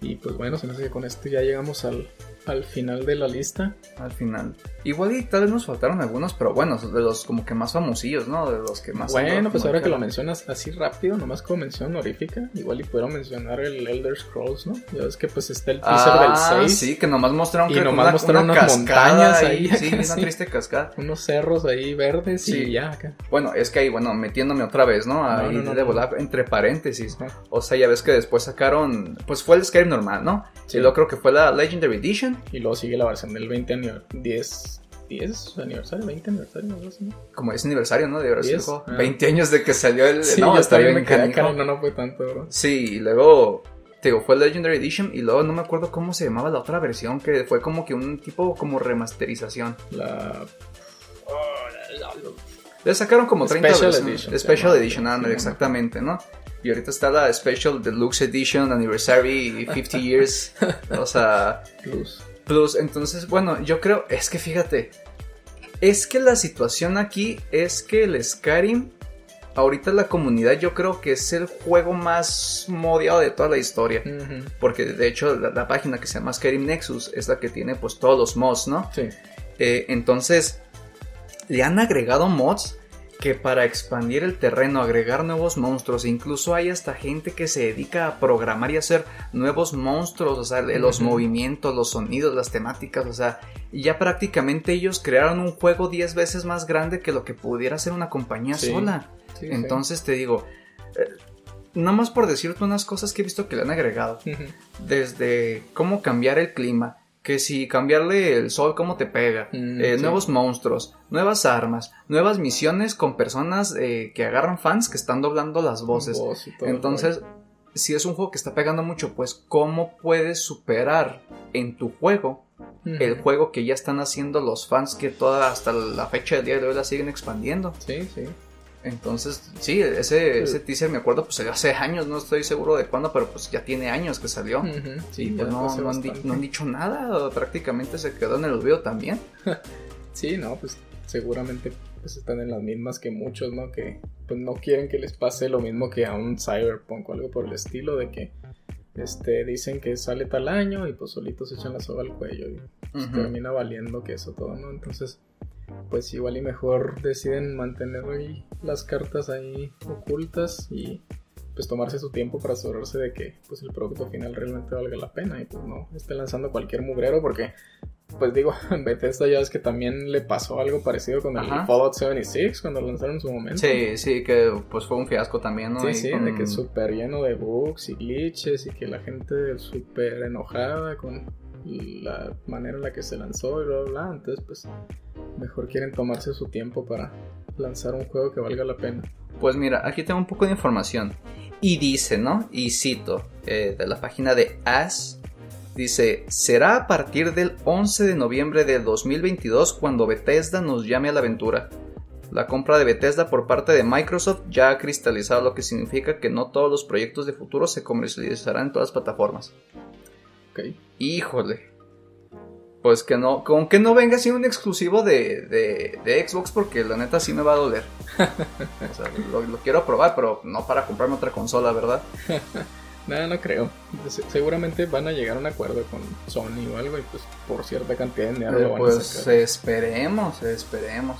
Speaker 2: Y pues bueno, se me hace que con esto ya llegamos al, al final de la lista.
Speaker 1: Al final. Igual y tal vez nos faltaron algunos, pero bueno, de los como que más famosillos, ¿no? De los que más...
Speaker 2: Bueno, pues ahora que lo mencionas así rápido, nomás como mención honorífica, igual y puedo mencionar el Elder Scrolls, ¿no? Ya ves que pues está el teaser
Speaker 1: ah,
Speaker 2: del 6.
Speaker 1: sí, que nomás mostraron,
Speaker 2: y nomás mostraron unas montañas ahí.
Speaker 1: Sí, una triste cascada.
Speaker 2: Unos cerros ahí verdes sí. y ya. Acá.
Speaker 1: Bueno, es que ahí, bueno, metiéndome otra vez, ¿no? Ahí no, no, de volar entre paréntesis. O sea, ya ves que después sacaron, pues fue el Skyrim normal, ¿no? Sí. Y luego creo que fue la Legendary Edition.
Speaker 2: Y luego sigue la versión del 20 años, 10 10 aniversario, 20 aniversario, no sé.
Speaker 1: Como es aniversario, ¿no? De ahora 20 años de que salió el.
Speaker 2: Sí, no, está bien cara, no, no fue tanto, bro.
Speaker 1: Sí, y luego. Te digo, fue Legendary Edition y luego no me acuerdo cómo se llamaba la otra versión, que fue como que un tipo como remasterización.
Speaker 2: La.
Speaker 1: Le sacaron como 30
Speaker 2: Special
Speaker 1: versiones.
Speaker 2: Edition.
Speaker 1: Special Edition, ah, exactamente, ¿no? Y ahorita está la Special Deluxe Edition Anniversary 50 Years. o sea.
Speaker 2: Plus.
Speaker 1: Plus, entonces, bueno, yo creo, es que fíjate, es que la situación aquí es que el Skyrim, ahorita la comunidad yo creo que es el juego más modiado de toda la historia.
Speaker 2: Uh -huh.
Speaker 1: Porque de hecho la, la, página que se llama Skyrim Nexus es la que tiene pues todos los mods, ¿no?
Speaker 2: Sí.
Speaker 1: Eh, entonces, le han agregado mods que para expandir el terreno, agregar nuevos monstruos, incluso hay hasta gente que se dedica a programar y hacer nuevos monstruos, o sea, los uh -huh. movimientos, los sonidos, las temáticas, o sea, ya prácticamente ellos crearon un juego 10 veces más grande que lo que pudiera ser una compañía
Speaker 2: sí.
Speaker 1: sola.
Speaker 2: Sí,
Speaker 1: Entonces te digo, eh, nada más por decirte unas cosas que he visto que le han agregado,
Speaker 2: uh -huh.
Speaker 1: desde cómo cambiar el clima, que si cambiarle el sol cómo te pega,
Speaker 2: Mm,
Speaker 1: eh,
Speaker 2: sí.
Speaker 1: nuevos monstruos, nuevas armas, nuevas misiones con personas eh, que agarran fans que están doblando las voces.
Speaker 2: Voz
Speaker 1: Entonces, si es un juego que está pegando mucho, pues ¿cómo puedes superar en tu juego el juego que ya están haciendo los fans que toda hasta la fecha del día de hoy la siguen expandiendo?
Speaker 2: Sí, sí.
Speaker 1: Entonces, sí, ese, ese teaser me acuerdo, pues hace años, no estoy seguro de cuándo, pero pues ya tiene años que salió.
Speaker 2: Sí,
Speaker 1: pues no, no han, no han dicho nada, prácticamente se quedó en el olvido también. [laughs]
Speaker 2: Sí, no, pues seguramente pues están en las mismas que muchos, ¿no? Que pues no quieren que les pase lo mismo que a un Cyberpunk o algo por el estilo de que este dicen que sale tal año y pues solitos se echan la soga al cuello y pues, termina valiendo que eso todo, ¿no? Entonces, pues igual y mejor deciden mantener ahí las cartas ahí ocultas y pues tomarse su tiempo para asegurarse de que pues el producto final realmente valga la pena y pues no esté lanzando cualquier mugrero porque pues digo, [laughs] Bethesda ya es que también le pasó algo parecido con el
Speaker 1: Ajá.
Speaker 2: Fallout 76 cuando lo lanzaron en su momento.
Speaker 1: Sí, sí, que pues fue un fiasco también, ¿no?
Speaker 2: Sí, sí,
Speaker 1: con-
Speaker 2: de que súper lleno de bugs y glitches y que la gente súper enojada con la manera en la que se lanzó y bla, bla, bla. Entonces, pues, mejor quieren tomarse su tiempo para lanzar un juego que valga la pena.
Speaker 1: Pues mira, aquí tengo un poco de información. Y dice, ¿no? Y cito eh, de la página de As. Dice, será a partir del 11 de noviembre de 2022 cuando Bethesda nos llame a la aventura. La compra de Bethesda por parte de Microsoft ya ha cristalizado, lo que significa que no todos los proyectos de futuro se comercializarán en todas las plataformas.
Speaker 2: Ok.
Speaker 1: Híjole. Pues que no, con que no venga así un exclusivo de, de, de Xbox porque la neta sí me va a doler. [laughs] O sea, lo, lo quiero probar, pero no para comprarme otra consola, ¿verdad? [laughs]
Speaker 2: Nada, no creo. Se- Seguramente van a llegar a un acuerdo con Sony o algo y pues por cierta cantidad de dinero lo van a
Speaker 1: pues
Speaker 2: sacar.
Speaker 1: esperemos, esperemos.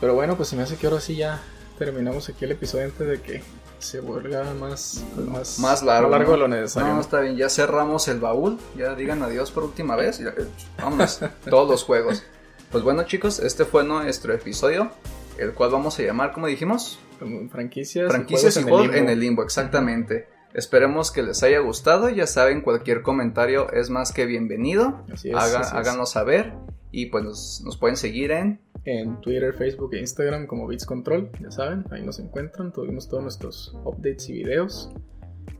Speaker 2: Pero bueno, pues se me hace que ahora sí ya terminamos aquí el episodio antes de que se vuelva más, más,
Speaker 1: Más largo.
Speaker 2: de
Speaker 1: ¿no?
Speaker 2: lo necesario.
Speaker 1: No, está bien, ya cerramos el baúl. Ya digan adiós por última vez. Eh, vámonos, [laughs] todos los juegos. Pues bueno, chicos, este fue nuestro episodio. El cual vamos a llamar, como dijimos,
Speaker 2: franquicias,
Speaker 1: Franquicias y
Speaker 2: en el
Speaker 1: juegos en el limbo, exactamente. Esperemos que les haya gustado. Ya saben, cualquier comentario es más que bienvenido.
Speaker 2: Así es,
Speaker 1: Haga-
Speaker 2: así es.
Speaker 1: háganos saber. Y pues nos, nos pueden seguir en.
Speaker 2: En Twitter, Facebook e Instagram como Beats Control, ya saben, ahí nos encuentran. Tuvimos todos nuestros updates y videos.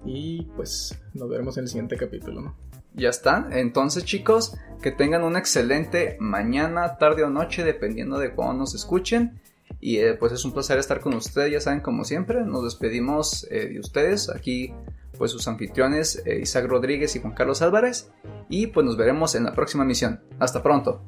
Speaker 2: Y pues nos veremos en el siguiente capítulo.
Speaker 1: Ya está. Entonces, chicos, que tengan una excelente mañana, tarde o noche, dependiendo de cuándo nos escuchen. Y eh, pues es un placer estar con ustedes, ya saben, como siempre. Nos despedimos eh, de ustedes. Aquí, pues sus anfitriones, eh, Isaac Rodríguez y Juan Carlos Álvarez. Y pues nos veremos en la próxima misión. Hasta pronto.